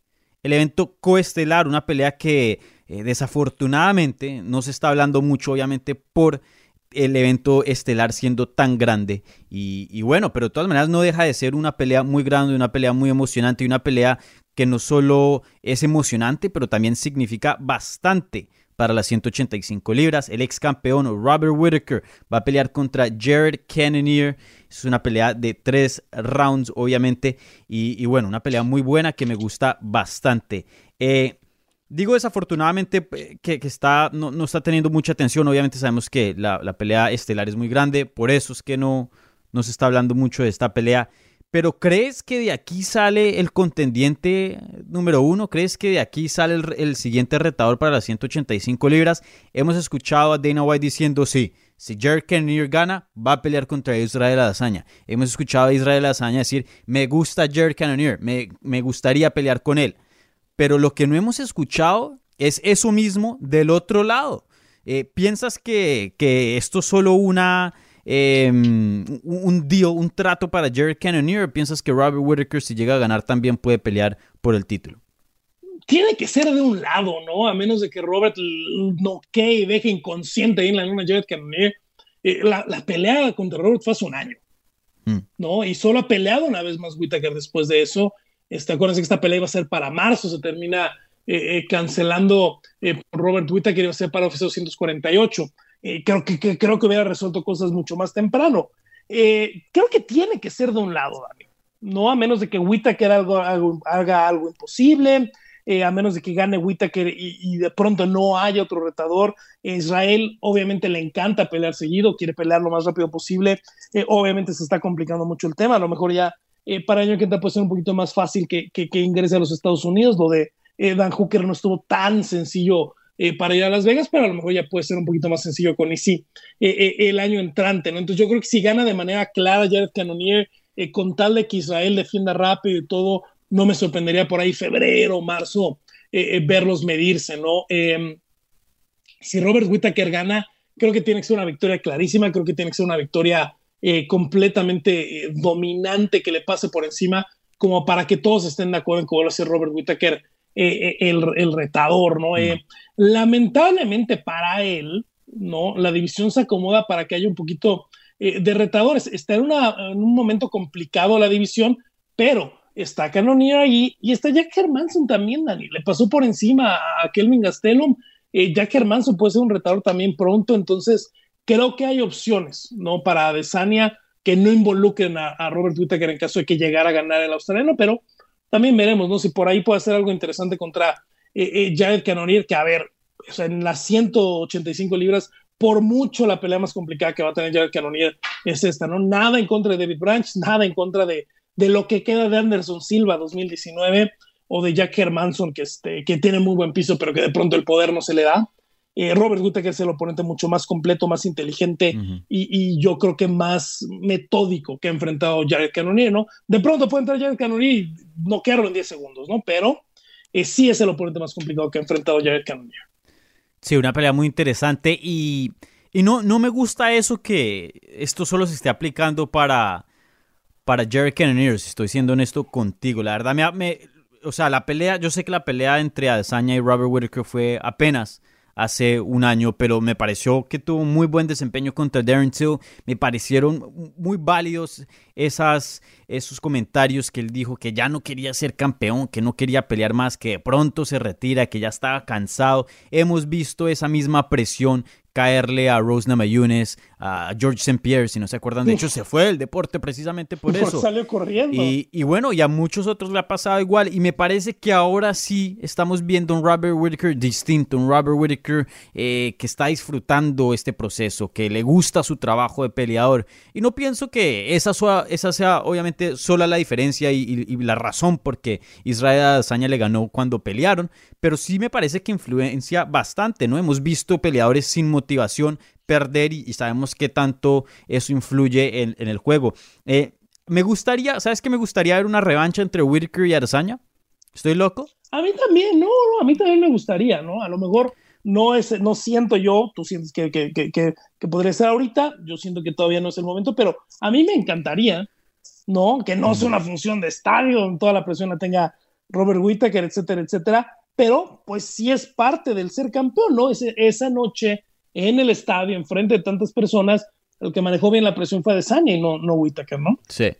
Speaker 3: el evento coestelar, una pelea que eh, desafortunadamente no se está hablando mucho, obviamente, por el evento estelar siendo tan grande. Y, bueno, pero de todas maneras no deja de ser una pelea muy grande, una pelea muy emocionante y una pelea que no solo es emocionante, pero también significa bastante para las 185 libras. El ex campeón Robert Whitaker va a pelear contra Jared Cannonier. Es una pelea de tres rounds, obviamente. Y, y bueno, una pelea muy buena que me gusta bastante. Eh, Digo desafortunadamente eh, que, está, no, está teniendo mucha atención. Obviamente sabemos que la, pelea estelar es muy grande, por eso es que no, no se está hablando mucho de esta pelea. Pero ¿crees que de aquí sale el contendiente número uno? ¿Crees que de aquí sale el, siguiente retador para las 185 libras? Hemos escuchado a Dana White diciendo, sí, si Jared Cannonier gana, va a pelear contra Israel Adesanya. Hemos escuchado a Israel Adesanya decir, me gusta Jared Cannonier, me, me gustaría pelear con él pero lo que no hemos escuchado es eso mismo del otro lado. Eh, ¿Piensas que, esto es solo una, em, un deal, un trato para Jared Cannonier? ¿O piensas que Robert Whittaker, si llega a ganar, también puede pelear por el título?
Speaker 4: Tiene que ser de un lado, ¿no? A menos de que Robert noquee y deje inconsciente ahí en la luna Jared Cannonier. Eh, la, pelea contra Robert fue hace un año, mm. ¿no? Y solo ha peleado una vez más Whittaker después de eso. Este, acuérdense que esta pelea iba a ser para marzo, se termina eh, eh, cancelando eh, Robert Whittaker, que iba a ser para UFC 248. creo, que, creo que hubiera resuelto cosas mucho más temprano. creo que tiene que ser de un lado, Dani. No a menos de que Whittaker haga algo imposible, a menos de que gane Whittaker y, y, de pronto no haya otro retador. Israel obviamente le encanta pelear seguido, quiere pelear lo más rápido posible. obviamente se está complicando mucho el tema, a lo mejor ya eh, para que entra puede ser un poquito más fácil que, que, ingrese a los Estados Unidos. Lo de eh, Dan Hooker no estuvo tan sencillo eh, para ir a Las Vegas, pero a lo mejor ya puede ser un poquito más sencillo con Isi eh, el año entrante, ¿no? Entonces yo creo que si gana de manera clara Jared Cannonier, con tal de que Israel defienda rápido y todo, no me sorprendería por ahí febrero, marzo, verlos medirse, ¿no? Em, si Robert Whittaker gana, creo que tiene que ser una victoria clarísima, creo que tiene que ser una victoria completamente dominante que le pase por encima como para que todos estén de acuerdo en que vuelva a ser Robert Whittaker eh, eh, el, retador, ¿no? Eh, lamentablemente para él, ¿no? La división se acomoda para que haya un poquito de retadores. Está en, un momento complicado la división, pero está Cannonier ahí y está Jack Hermanson también, Dani. Le pasó por encima a Kelvin Gastelum. Jack Hermanson puede ser un retador también pronto, entonces creo que hay opciones, ¿no? Para Adesanya que no involucren a, Robert Whittaker en caso de que llegara a ganar el australiano, pero también veremos, ¿no? Si por ahí puede hacer algo interesante contra eh, eh, Jared Cannonier, que a ver, o sea, en las 185 libras, por mucho la pelea más complicada que va a tener Jared Cannonier es esta, ¿no? Nada en contra de David Branch, nada en contra de, de lo que queda de Anderson Silva 2019 o de Jack Hermanson, que, este, que tiene muy buen piso, pero que de pronto el poder no se le da. Eh, Robert Whittaker es el oponente mucho más completo, más inteligente y, yo creo que más metódico que ha enfrentado Jared Cannonier, ¿no? De pronto puede entrar Jared Cannonier y noquearlo en 10 segundos, ¿no? Pero eh, sí es el oponente más complicado que ha enfrentado Jared Cannonier.
Speaker 3: Sí, una pelea muy interesante y, y no, no me gusta eso que esto solo se esté aplicando para, para Jared Cannonier, si estoy siendo honesto contigo. La verdad, me, me, o sea, la pelea, yo sé que la pelea entre Adesanya y Robert Whittaker fue apenas hace un año, pero me pareció que tuvo muy buen desempeño contra Darren Till. Me parecieron muy válidos esas, esos comentarios que él dijo que ya no quería ser campeón, que no quería pelear más, que de pronto se retira, que ya estaba cansado. Hemos visto esa misma presión caerle a Rose Namajunas, a George St. Pierre, si no se acuerdan. De hecho, se fue el deporte precisamente por eso.
Speaker 4: Salió corriendo.
Speaker 3: Y, bueno, y a muchos otros le ha pasado igual. Y me parece que ahora sí estamos viendo un Robert Whitaker distinto, un Robert Whitaker eh, que está disfrutando este proceso, que le gusta su trabajo de peleador. Y no pienso que esa, esa sea obviamente sola la diferencia y, la razón por qué Israel Adesanya le ganó cuando pelearon, pero sí me parece que influencia bastante, ¿no? Hemos visto peleadores sin motivación perder y, sabemos qué tanto eso influye en, el juego. Eh, me gustaría, ¿sabes qué me gustaría ver una revancha entre Whitaker y Adesanya? ¿Estoy loco?
Speaker 4: A mí también, no, no, a mí también me gustaría, ¿no? A lo mejor no es, no siento yo, tú sientes que, que, que, que, podría ser ahorita, yo siento que todavía no es el momento, pero a mí me encantaría, ¿no? Que no sea una función de estadio, toda la presión la tenga Robert Whittaker, etcétera, etcétera, pero pues sí es parte del ser campeón, ¿no? esa noche en el estadio, enfrente de tantas personas, el que manejó bien la presión fue de Sanya y no, no Whittaker, ¿no?
Speaker 3: Sí.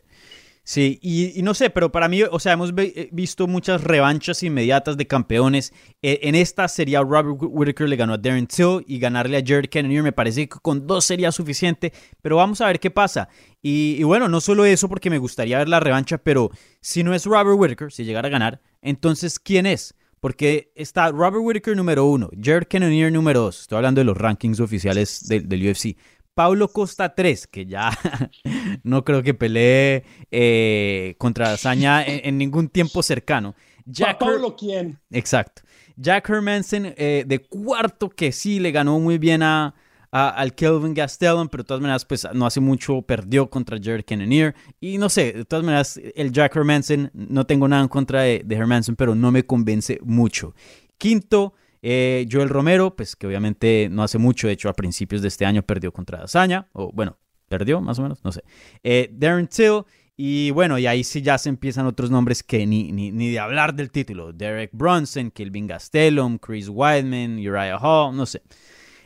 Speaker 3: Sí, y, no sé, pero para mí, o sea, hemos eh, visto muchas revanchas inmediatas de campeones. E, en esta sería Robert Whittaker le ganó a Darren Till y ganarle a Jared Cannonier me parece que con dos sería suficiente, pero vamos a ver qué pasa. Y, bueno, no solo eso porque me gustaría ver la revancha, pero si no es Robert Whittaker, si llegara a ganar, entonces ¿quién es? Porque está Robert Whittaker número uno, Jared Cannonier número dos. Estoy hablando de los rankings oficiales del UFC. Paulo Costa 3, que ya <laughs> no creo que pelee eh, contra Dazaña en, ningún tiempo cercano.
Speaker 4: Jack Paulo quién?
Speaker 3: Exacto. Jack Hermanson eh, de cuarto, que sí le ganó muy bien a, al Kelvin Gastelum, pero de todas maneras, pues no hace mucho perdió contra Jared Cannonier. Y no sé, de todas maneras, el Jack Hermanson, no tengo nada en contra de, de Hermanson, pero no me convence mucho. Quinto, eh, Joel Romero, pues que obviamente no hace mucho, de hecho a principios de este año perdió contra Dazaña, o bueno, perdió más o menos, no sé. Eh, Darren Till, y bueno, y ahí sí ya se empiezan otros nombres que ni, ni, de hablar del título. Derek Bronson, Kelvin Gastelum, Chris Wildman, Uriah Hall, no sé.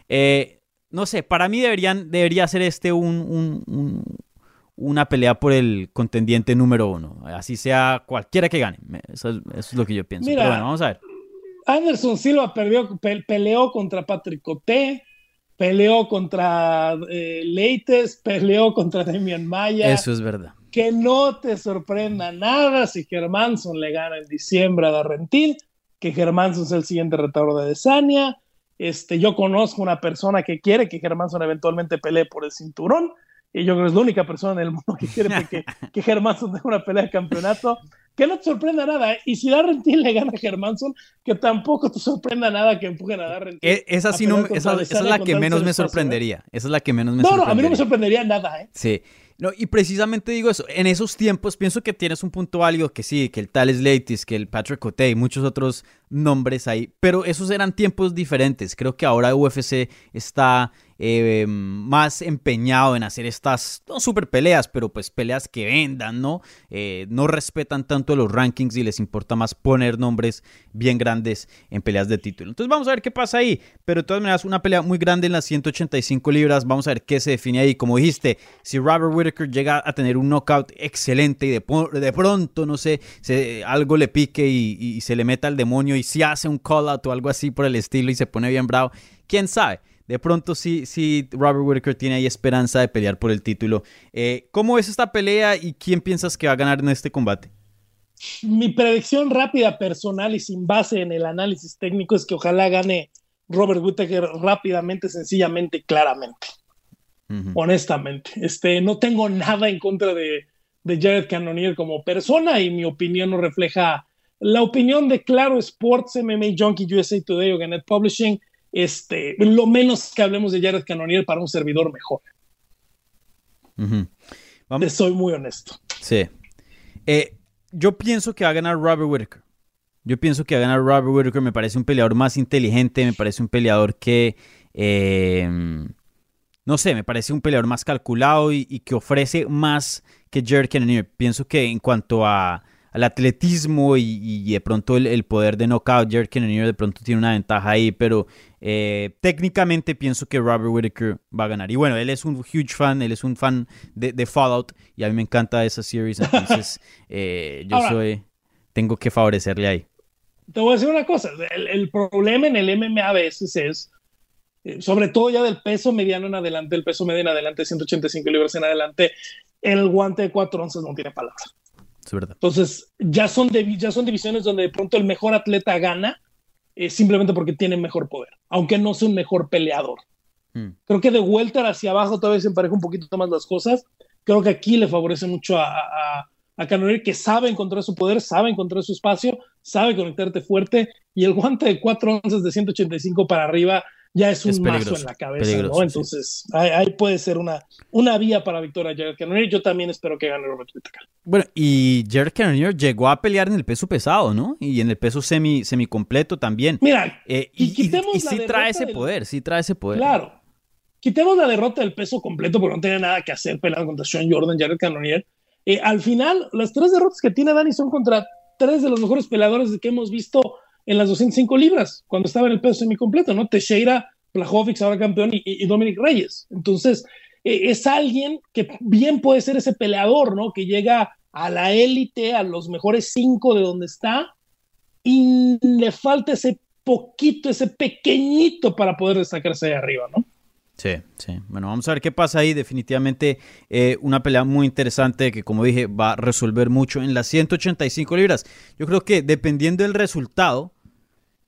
Speaker 3: Eh, no sé, para mí deberían, debería ser este un, una pelea por el contendiente número uno. Así sea cualquiera que gane. Eso es, lo que yo pienso. Pero bueno, vamos a ver.
Speaker 4: Anderson Silva perdió, peleó contra Patrick Coté, peleó contra eh, Leites, peleó contra Demian Maya.
Speaker 3: Eso es verdad.
Speaker 4: Que no te sorprenda nada si Germanson le gana en diciembre a Darrentil, que Germanson es el siguiente retador de Desania. Este, yo conozco una persona que quiere que Germanson eventualmente pelee por el cinturón, y yo creo que es la única persona en el mundo que quiere <laughs> que, que Germanson tenga una pelea de campeonato. Que no te sorprenda nada. ¿eh? Y si Darren Till le gana a Germanson, que tampoco te sorprenda nada que empujen a Darren Till.
Speaker 3: Eh, esa, sí no, esa, esa, es la que menos me sorprendería. Esa es la que menos me
Speaker 4: no,
Speaker 3: sorprendería.
Speaker 4: No, a mí no me sorprendería nada. ¿eh?
Speaker 3: Sí. No, y precisamente digo eso, en esos tiempos pienso que tienes un punto válido que sí, que el Tales Leitis, que el Patrick Cote y muchos otros nombres ahí, pero esos eran tiempos diferentes. Creo que ahora UFC está eh, más empeñado en hacer estas, no super peleas, pero pues peleas que vendan, ¿no? Eh, no respetan tanto los rankings y les importa más poner nombres bien grandes en peleas de título. Entonces vamos a ver qué pasa ahí, pero de todas maneras una pelea muy grande en las 185 libras, vamos a ver qué se define ahí. Como dijiste, si Robert Whitaker llega a tener un knockout excelente y de, de pronto, no sé, se, algo le pique y, y se le meta al demonio y si hace un call out o algo así por el estilo y se pone bien bravo, quién sabe de pronto sí, sí, Robert Whitaker tiene ahí esperanza de pelear por el título. Eh, ¿Cómo es esta pelea y quién piensas que va a ganar en este combate?
Speaker 4: Mi predicción rápida, personal y sin base en el análisis técnico es que ojalá gane Robert Whitaker rápidamente, sencillamente, claramente. Honestamente, este, no tengo nada en contra de, de Jared Cannonier como persona y mi opinión no refleja la opinión de Claro Sports, MMA Junkie, USA Today o Gannett Publishing este, lo menos que hablemos de Jared Cannonier para un servidor mejor. Vamos. soy muy honesto.
Speaker 3: Sí. Eh, yo pienso que va a ganar Robert Whitaker. Yo pienso que va a ganar Robert Whitaker. Me parece un peleador más inteligente. Me parece un peleador que. Eh, no sé, me parece un peleador más calculado y, y que ofrece más que Jared Cannonier. Pienso que en cuanto a al atletismo y, de pronto el, poder de knockout. Jared Cannonier de pronto tiene una ventaja ahí, pero eh, técnicamente pienso que Robert Whitaker va a ganar. Y bueno, él es un huge fan, él es un fan de, Fallout y a mí me encanta esa series, entonces <laughs> eh, yo soy, tengo que favorecerle ahí.
Speaker 4: Te voy a decir una cosa, el, problema en el MMA a veces es, eh, sobre todo ya del peso mediano en adelante, el peso medio en adelante, 185 libras en adelante, el guante de 4 onzas no tiene palabra. Entonces, ya son, ya son divisiones donde de pronto el mejor atleta gana eh, simplemente porque tiene mejor poder, aunque no sea un mejor peleador. Hmm. Creo que de vuelta hacia abajo todavía se empareja un poquito más las cosas. Creo que aquí le favorece mucho a, a, a que sabe encontrar su poder, sabe encontrar su espacio, sabe conectarte fuerte y el guante de 4 onzas de 185 para arriba ya es un mazo en la cabeza, ¿no? Entonces, ahí, puede ser una, una vía para victoria Jared Cannonier. Yo también espero que gane Robert Whittaker.
Speaker 3: Bueno, y Jared Cannonier llegó a pelear en el peso pesado, ¿no? Y en el peso semi, semi completo también.
Speaker 4: Mira,
Speaker 3: eh, y, y, sí trae ese poder, sí trae ese poder.
Speaker 4: Claro. Quitemos la derrota del peso completo porque no tenía nada que hacer peleando contra Sean Jordan, Jared Cannonier. Eh, al final, las tres derrotas que tiene Dani son contra tres de los mejores peleadores que hemos visto en las 205 libras, cuando estaba en el peso semicompleto, ¿no? Teixeira, Blachowicz, ahora campeón, y, Dominic Reyes. Entonces, e, es alguien que bien puede ser ese peleador, ¿no? Que llega a la élite, a los mejores cinco de donde está, y le falta ese poquito, ese pequeñito para poder destacarse ahí arriba, ¿no?
Speaker 3: Sí, sí. Bueno, vamos a ver qué pasa ahí. Definitivamente eh, una pelea muy interesante que, como dije, va a resolver mucho en las 185 libras. Yo creo que dependiendo del resultado,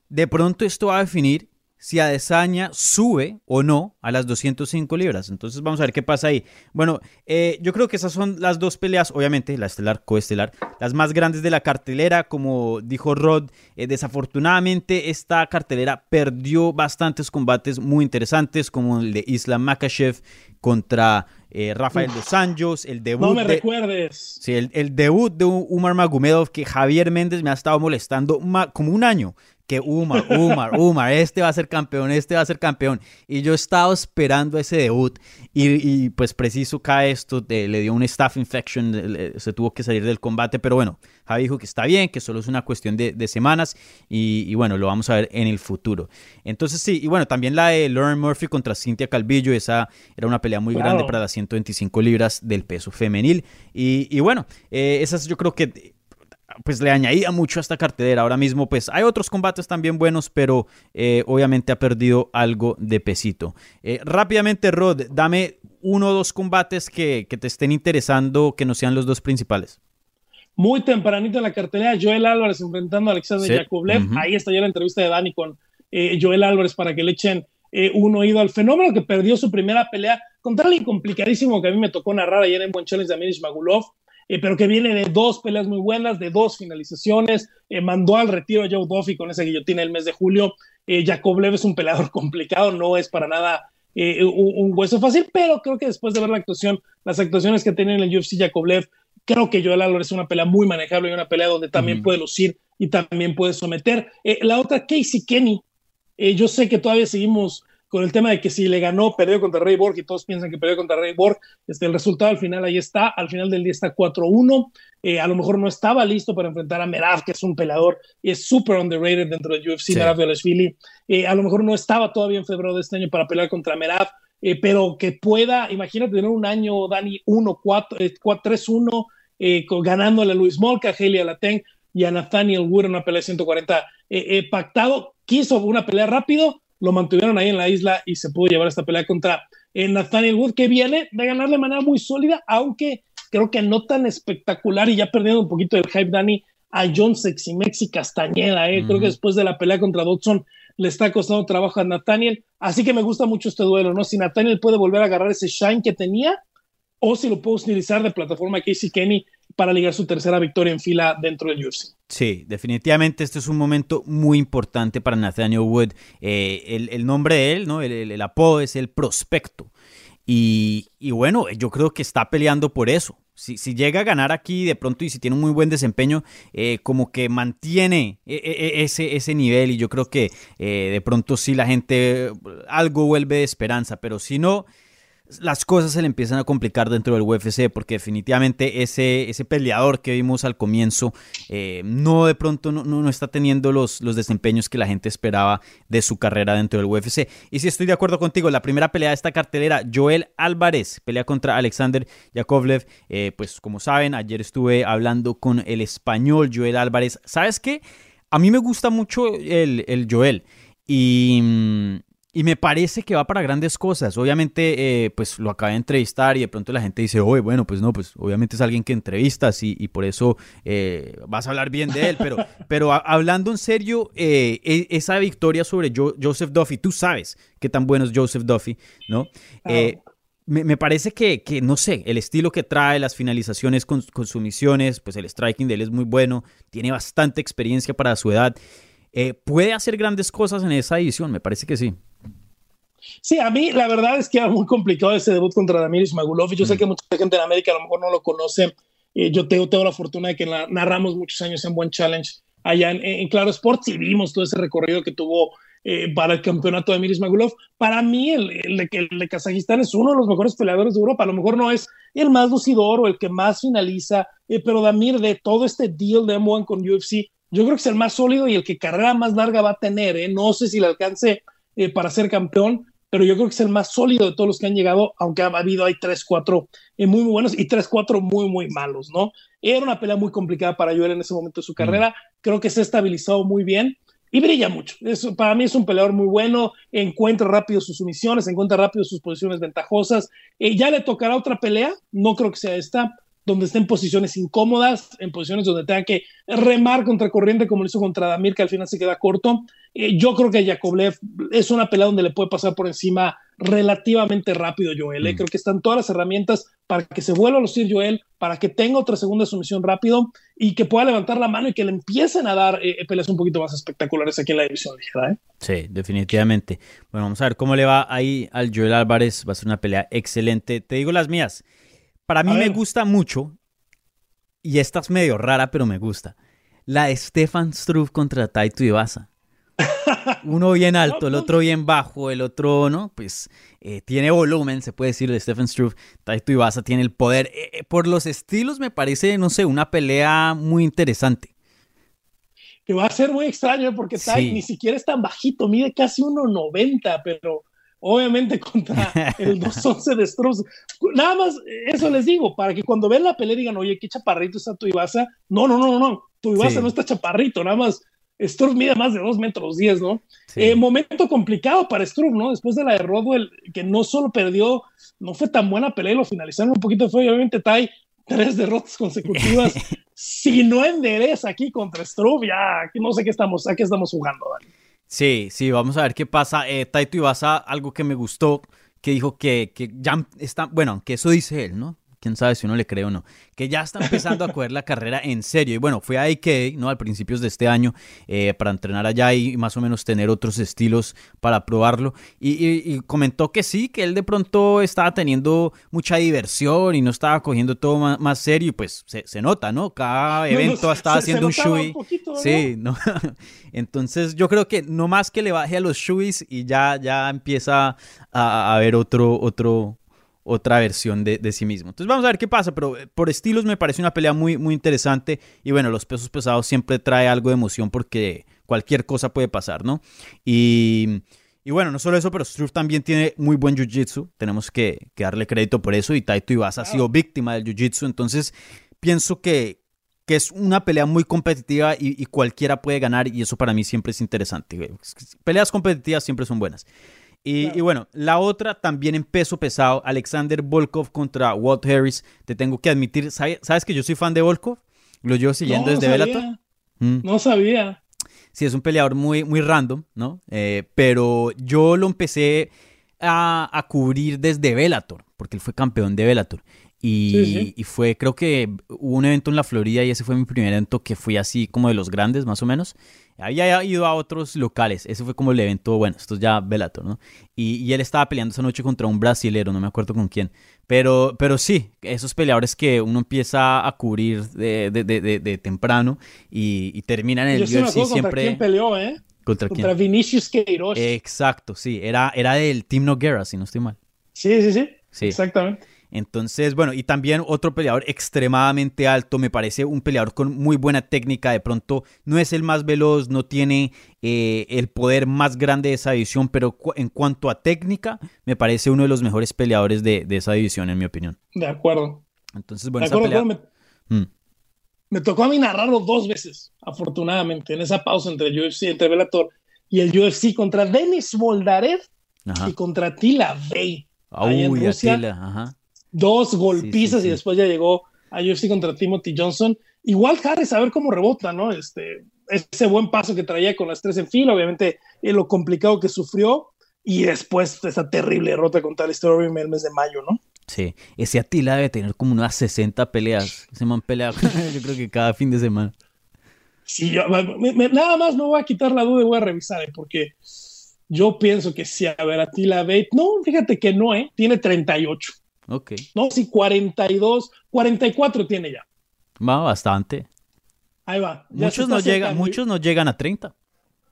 Speaker 3: de pronto esto va a definir si Adesanya sube o no a las 205 libras. Entonces vamos a ver qué pasa ahí. Bueno, eh, yo creo que esas son las dos peleas, obviamente, la estelar, coestelar, las más grandes de la cartelera. Como dijo Rod, eh, desafortunadamente esta cartelera perdió bastantes combates muy interesantes, como el de Islam Makachev contra eh, Rafael Dos Anjos, el debut.
Speaker 4: No me recuerdes.
Speaker 3: Sí, el, debut de Umar Magomedov que Javier Méndez me ha estado molestando como un año que Umar, Umar, Umar, este va a ser campeón, este va a ser campeón. Y yo estaba esperando ese debut y, pues preciso cae esto, le dio un staff infection, se tuvo que salir del combate, pero bueno, Javi dijo que está bien, que solo es una cuestión de, semanas y, bueno, lo vamos a ver en el futuro. Entonces sí, y bueno, también la de Lauren Murphy contra Cynthia Calvillo, esa era una pelea muy grande para las 125 libras del peso femenil. Y, bueno, eh, esas yo creo que pues le añadía mucho a esta cartelera. Ahora mismo, pues hay otros combates también buenos, pero eh, obviamente ha perdido algo de pesito. Eh, rápidamente, Rod, dame uno o dos combates que, te estén interesando, que no sean los dos principales.
Speaker 4: Muy tempranito en la cartelera, Joel Álvarez enfrentando a Alexander Yakovlev. Ahí está ya la entrevista de Dani con eh, Joel Álvarez para que le echen un oído al fenómeno que perdió su primera pelea contra alguien complicadísimo que a mí me tocó narrar ayer en Buen Challenge de Aminish Magulov eh, pero que viene de dos peleas muy buenas, de dos finalizaciones, eh, mandó al retiro a Joe Duffy con esa guillotina el mes de julio. Eh, es un peleador <laughs> complicado, no es para nada un, hueso fácil, pero creo que después de ver la actuación, las actuaciones que tiene en el UFC Yakovlev, creo que Joel Álvarez es una pelea muy manejable y una pelea donde también puede lucir y también puede someter. la otra, Casey Kenny, yo sé que todavía seguimos con el tema de que si le ganó, perdió contra Ray Borg y todos piensan que perdió contra Ray Borg, este, el resultado al final ahí está, al final del día está 4-1, eh, a lo mejor no estaba listo para enfrentar a Merav, que es un peleador, es súper underrated dentro del UFC, sí. Merav eh, a lo mejor no estaba todavía en febrero de este año para pelear contra Merav, eh, pero que pueda, imagínate tener un año, Dani, 1-4, 3-1, ganándole a Luis Molca, a Haley Alateng y a Nathaniel Wood en una pelea de 140 pactado, quiso una pelea rápido, lo mantuvieron ahí en la isla y se pudo llevar esta pelea contra eh, Nathaniel Wood, que viene de ganar de manera muy sólida, aunque creo que no tan espectacular y ya perdiendo un poquito del hype, Dani, a John Sexy Castañeda. Eh. Creo que después de la pelea contra Dodson le está costando trabajo a Nathaniel. Así que me gusta mucho este duelo, ¿no? Si Nathaniel puede volver a agarrar ese shine que tenía, o si lo puedo utilizar de plataforma Casey Kenny para ligar su tercera victoria en fila dentro del UFC.
Speaker 3: Sí, definitivamente este es un momento muy importante para Nathaniel Wood. Eh, el, nombre de él, ¿no? El, apodo es el prospecto. Y, bueno, yo creo que está peleando por eso. Si, llega a ganar aquí de pronto y si tiene un muy buen desempeño, eh, como que mantiene e, e, e, ese, ese nivel y yo creo que eh, de pronto sí la gente algo vuelve de esperanza, pero si no, las cosas se le empiezan a complicar dentro del UFC porque definitivamente ese, ese peleador que vimos al comienzo eh, no de pronto no, no, está teniendo los, los, desempeños que la gente esperaba de su carrera dentro del UFC. Y si estoy de acuerdo contigo, la primera pelea de esta cartelera, Joel Álvarez, pelea contra Alexander Yakovlev. Eh, pues como saben, ayer estuve hablando con el español Joel Álvarez. ¿Sabes qué? A mí me gusta mucho el, el Joel. Y, mm, y me parece que va para grandes cosas. Obviamente, eh, pues lo acabé de entrevistar y de pronto la gente dice, oye, bueno, pues no, pues obviamente es alguien que entrevistas y, por eso eh, vas a hablar bien de él. Pero, <laughs> pero hablando en serio, eh, e, esa victoria sobre Joseph Duffy, tú sabes qué tan bueno es Joseph Duffy, ¿no? Me, parece que, que, no sé, el estilo que trae, las finalizaciones con, con sumisiones, pues el striking de él es muy bueno, tiene bastante experiencia para su edad. puede hacer grandes cosas en esa edición, me parece que sí.
Speaker 4: Sí, a mí la verdad es que era muy complicado ese debut contra Damir Ismagulov. Yo sé mm. que mucha gente en América a lo mejor no lo conoce. Eh, yo tengo, tengo la fortuna de que narramos muchos años en Buen Challenge allá en, Claro Sports y vimos todo ese recorrido que tuvo eh, para el campeonato de Damir Ismagulov. Para mí, el, el, el, de Kazajistán es uno de los mejores peleadores de Europa. A lo mejor no es el más lucidor o el que más finaliza, eh, pero Damir, de todo este deal de M1 con UFC, yo creo que es el más sólido y el que carrera más larga va a tener. No sé si le alcance para ser campeón, pero yo creo que es el más sólido de todos los que han llegado, aunque ha habido hay tres, cuatro eh, muy, muy buenos y tres, cuatro muy, muy malos, ¿no? Era una pelea muy complicada para Joel en ese momento de su mm. carrera, creo que se ha estabilizado muy bien y brilla mucho. Para mí es un peleador muy bueno, encuentra rápido sus sumisiones, encuentra rápido sus posiciones ventajosas. Eh, ya le tocará otra pelea, no creo que sea esta, donde esté en posiciones incómodas, en posiciones donde tenga que remar contra corriente como lo hizo contra Damir, que al final se queda corto. Eh, yo creo que Yakovlev es una pelea donde le puede pasar por encima relativamente rápido Joel. ¿eh? Mm. Creo que están todas las herramientas para que se vuelva a lucir Joel, para que tenga otra segunda sumisión rápido y que pueda levantar la mano y que le empiecen a dar eh, peleas un poquito más espectaculares aquí en la división ligera.
Speaker 3: Sí, definitivamente. Bueno, vamos a ver cómo le va ahí al Joel Álvarez. Va a ser una pelea excelente. Te digo las mías. Para mí me gusta mucho, y esta es medio rara, pero me gusta, la de Stefan Struve contra Taito Ibasa. <laughs> Uno bien alto, el otro bien bajo, el otro, ¿no? Pues eh, tiene volumen, se puede decir, de Stefan Struve. Taito Ibasa tiene el poder. Eh, eh, por los estilos me parece, no sé, una pelea muy interesante.
Speaker 4: Que va a ser muy extraño porque Taito ni siquiera es tan bajito, mide casi 1,90, pero obviamente <laughs> contra el <laughs> 211 de Struz. Nada más eso les digo, para que cuando vean la pelea digan, oye, qué chaparrito está tu Ibasa. No, no, no, no, tu Ibasa no está chaparrito, nada más. Struve mide más de 2 metros 10, ¿no? Eh, momento complicado para Struve, ¿no? Después de la de Rodwell, que no solo perdió, no fue tan buena pelea y lo finalizaron un poquito feo. obviamente Tai, tres derrotas consecutivas. <laughs> si no endereza aquí contra Struve, ya no sé qué estamos, a qué estamos jugando, Dani.
Speaker 3: Sí, sí, vamos a ver qué pasa. Eh, Taito Ibasa, algo que me gustó, que dijo que, que ya está, bueno, que eso dice él, ¿no? Quién sabe si uno le cree o no, que ya está empezando a coger la carrera en serio. Y bueno, fue a AK, ¿no? Al principios de este año, eh, para entrenar allá y más o menos tener otros estilos para probarlo. Y, comentó que sí, que él de pronto estaba teniendo mucha diversión y no estaba cogiendo todo más, serio. Y pues se, nota, ¿no? Cada <laughs> evento estaba haciendo un shui. Sí, ¿no? <laughs> Entonces yo creo que no más que le baje a los shuis y ya, ya empieza a, a ver otro, otro, otra versión de, sí mismo. Entonces vamos a ver qué pasa, pero eh, por estilos me parece una pelea muy, muy interesante y bueno, los pesos pesados siempre trae algo de emoción porque cualquier cosa puede pasar, ¿no? Y, bueno, no solo eso, pero Struve también tiene muy buen jiu-jitsu, tenemos que, darle crédito por eso y Taito Ibasa ha sido víctima del jiu-jitsu, entonces pienso que, que es una pelea muy competitiva y, y, cualquiera puede ganar y eso para mí siempre es interesante. Peleas competitivas siempre son buenas. Y, bueno, la otra también en peso pesado, Alexander Volkov contra Walt Harris. Te tengo que admitir, ¿sabes que yo soy fan de Volkov? Lo llevo siguiendo desde Bellator.
Speaker 4: Mm. No sabía.
Speaker 3: Sí, es un peleador muy, muy random, ¿no? Eh, pero yo lo empecé a, a, cubrir desde Bellator, porque él fue campeón de Bellator. Y, y, fue, creo que hubo un evento en la Florida y ese fue mi primer evento que fui así como de los grandes, más o menos. Había ido a otros locales, ese fue como el evento, bueno, esto es ya Velator, ¿no? Y, él estaba peleando esa noche contra un brasilero, no me acuerdo con quién. Pero, pero sí, esos peleadores que uno empieza a cubrir de, de, de, de temprano y, y, terminan en el
Speaker 4: Yo UFC siempre... ¿Contra quién peleó, eh?
Speaker 3: ¿Contra,
Speaker 4: contra Vinicius Queiroz.
Speaker 3: Exacto, sí, era, era del Team Noguera, si no estoy mal.
Speaker 4: Sí, sí, sí, sí. exactamente.
Speaker 3: Entonces, bueno, y también otro peleador extremadamente alto, me parece un peleador con muy buena técnica, de pronto no es el más veloz, no tiene eh, el poder más grande de esa división, pero en cuanto a técnica, me parece uno de los mejores peleadores de, esa división, en mi opinión.
Speaker 4: De acuerdo.
Speaker 3: Entonces, bueno, esa pelea...
Speaker 4: Mm. me, tocó a mí narrarlo dos veces, afortunadamente, en esa pausa entre el UFC, entre Bellator y el UFC contra Denis Moldarev y contra Tila Bey.
Speaker 3: Uy, ajá
Speaker 4: dos golpizas y después ya llegó a UFC contra Timothy Johnson. Igual Harris a ver cómo rebota, ¿no? Este, ese buen paso que traía con las tres en fila, obviamente eh, lo complicado que sufrió y después esa terrible derrota contra el en el mes de mayo, ¿no?
Speaker 3: Sí, ese Atila debe tener como unas 60 peleas. Ese man pelea, <laughs> yo creo que cada fin de semana.
Speaker 4: Sí, yo, nada más me voy a quitar la duda y voy a revisar, ¿eh? porque yo pienso que sí, a ver, Atila Bate, no, fíjate que no, ¿eh? Tiene 38.
Speaker 3: Ok.
Speaker 4: No, sí, 42, 44 tiene ya.
Speaker 3: Va bastante.
Speaker 4: Ahí va.
Speaker 3: muchos no, llegan, muchos no llegan a 30.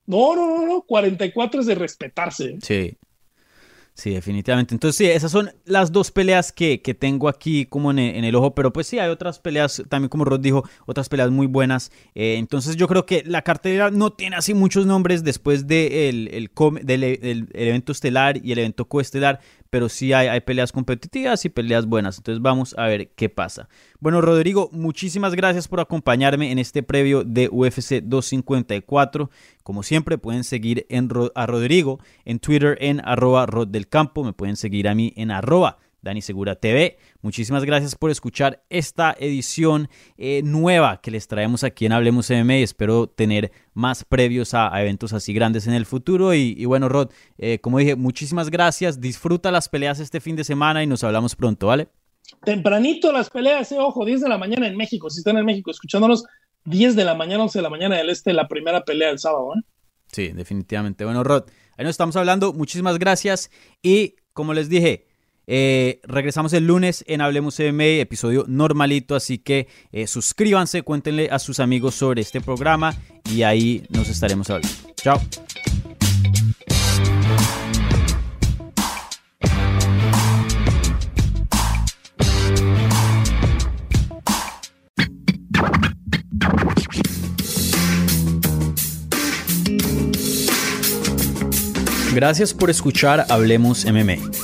Speaker 4: No, no, no, no, 44 es de respetarse. ¿eh?
Speaker 3: Sí. Sí, definitivamente. Entonces, sí, esas son las dos peleas que, tengo aquí como en el, ojo, pero pues sí, hay otras peleas, también como Rod dijo, otras peleas muy buenas. Eh, entonces, yo creo que la cartelera no tiene así muchos nombres después de el, el, del, evento estelar y el evento coestelar, pero sí hay, peleas competitivas y peleas buenas. Entonces, vamos a ver qué pasa. Bueno, Rodrigo, muchísimas gracias por acompañarme en este previo de UFC 254. Como siempre, pueden seguir en, a Rodrigo en Twitter en arroba Rod del Campo. Me pueden seguir a mí en arroba Dani Segura TV. Muchísimas gracias por escuchar esta edición eh, nueva que les traemos aquí en Hablemos MMA. Espero tener más previos a, eventos así grandes en el futuro. Y, bueno, Rod, eh, como dije, muchísimas gracias. Disfruta las peleas este fin de semana y nos hablamos pronto, ¿vale?
Speaker 4: Tempranito las peleas, eh, ojo, 10 de la mañana en México. Si están en México escuchándonos, 10 de la mañana, 11 de la mañana del este, la primera pelea del sábado. ¿eh?
Speaker 3: Sí, definitivamente. Bueno, Rod, ahí nos estamos hablando. Muchísimas gracias. Y como les dije, eh, regresamos el lunes en Hablemos MMA, episodio normalito. Así que eh, suscríbanse, cuéntenle a sus amigos sobre este programa y ahí nos estaremos hablando. Chao. Gracias por escuchar Hablemos MMA.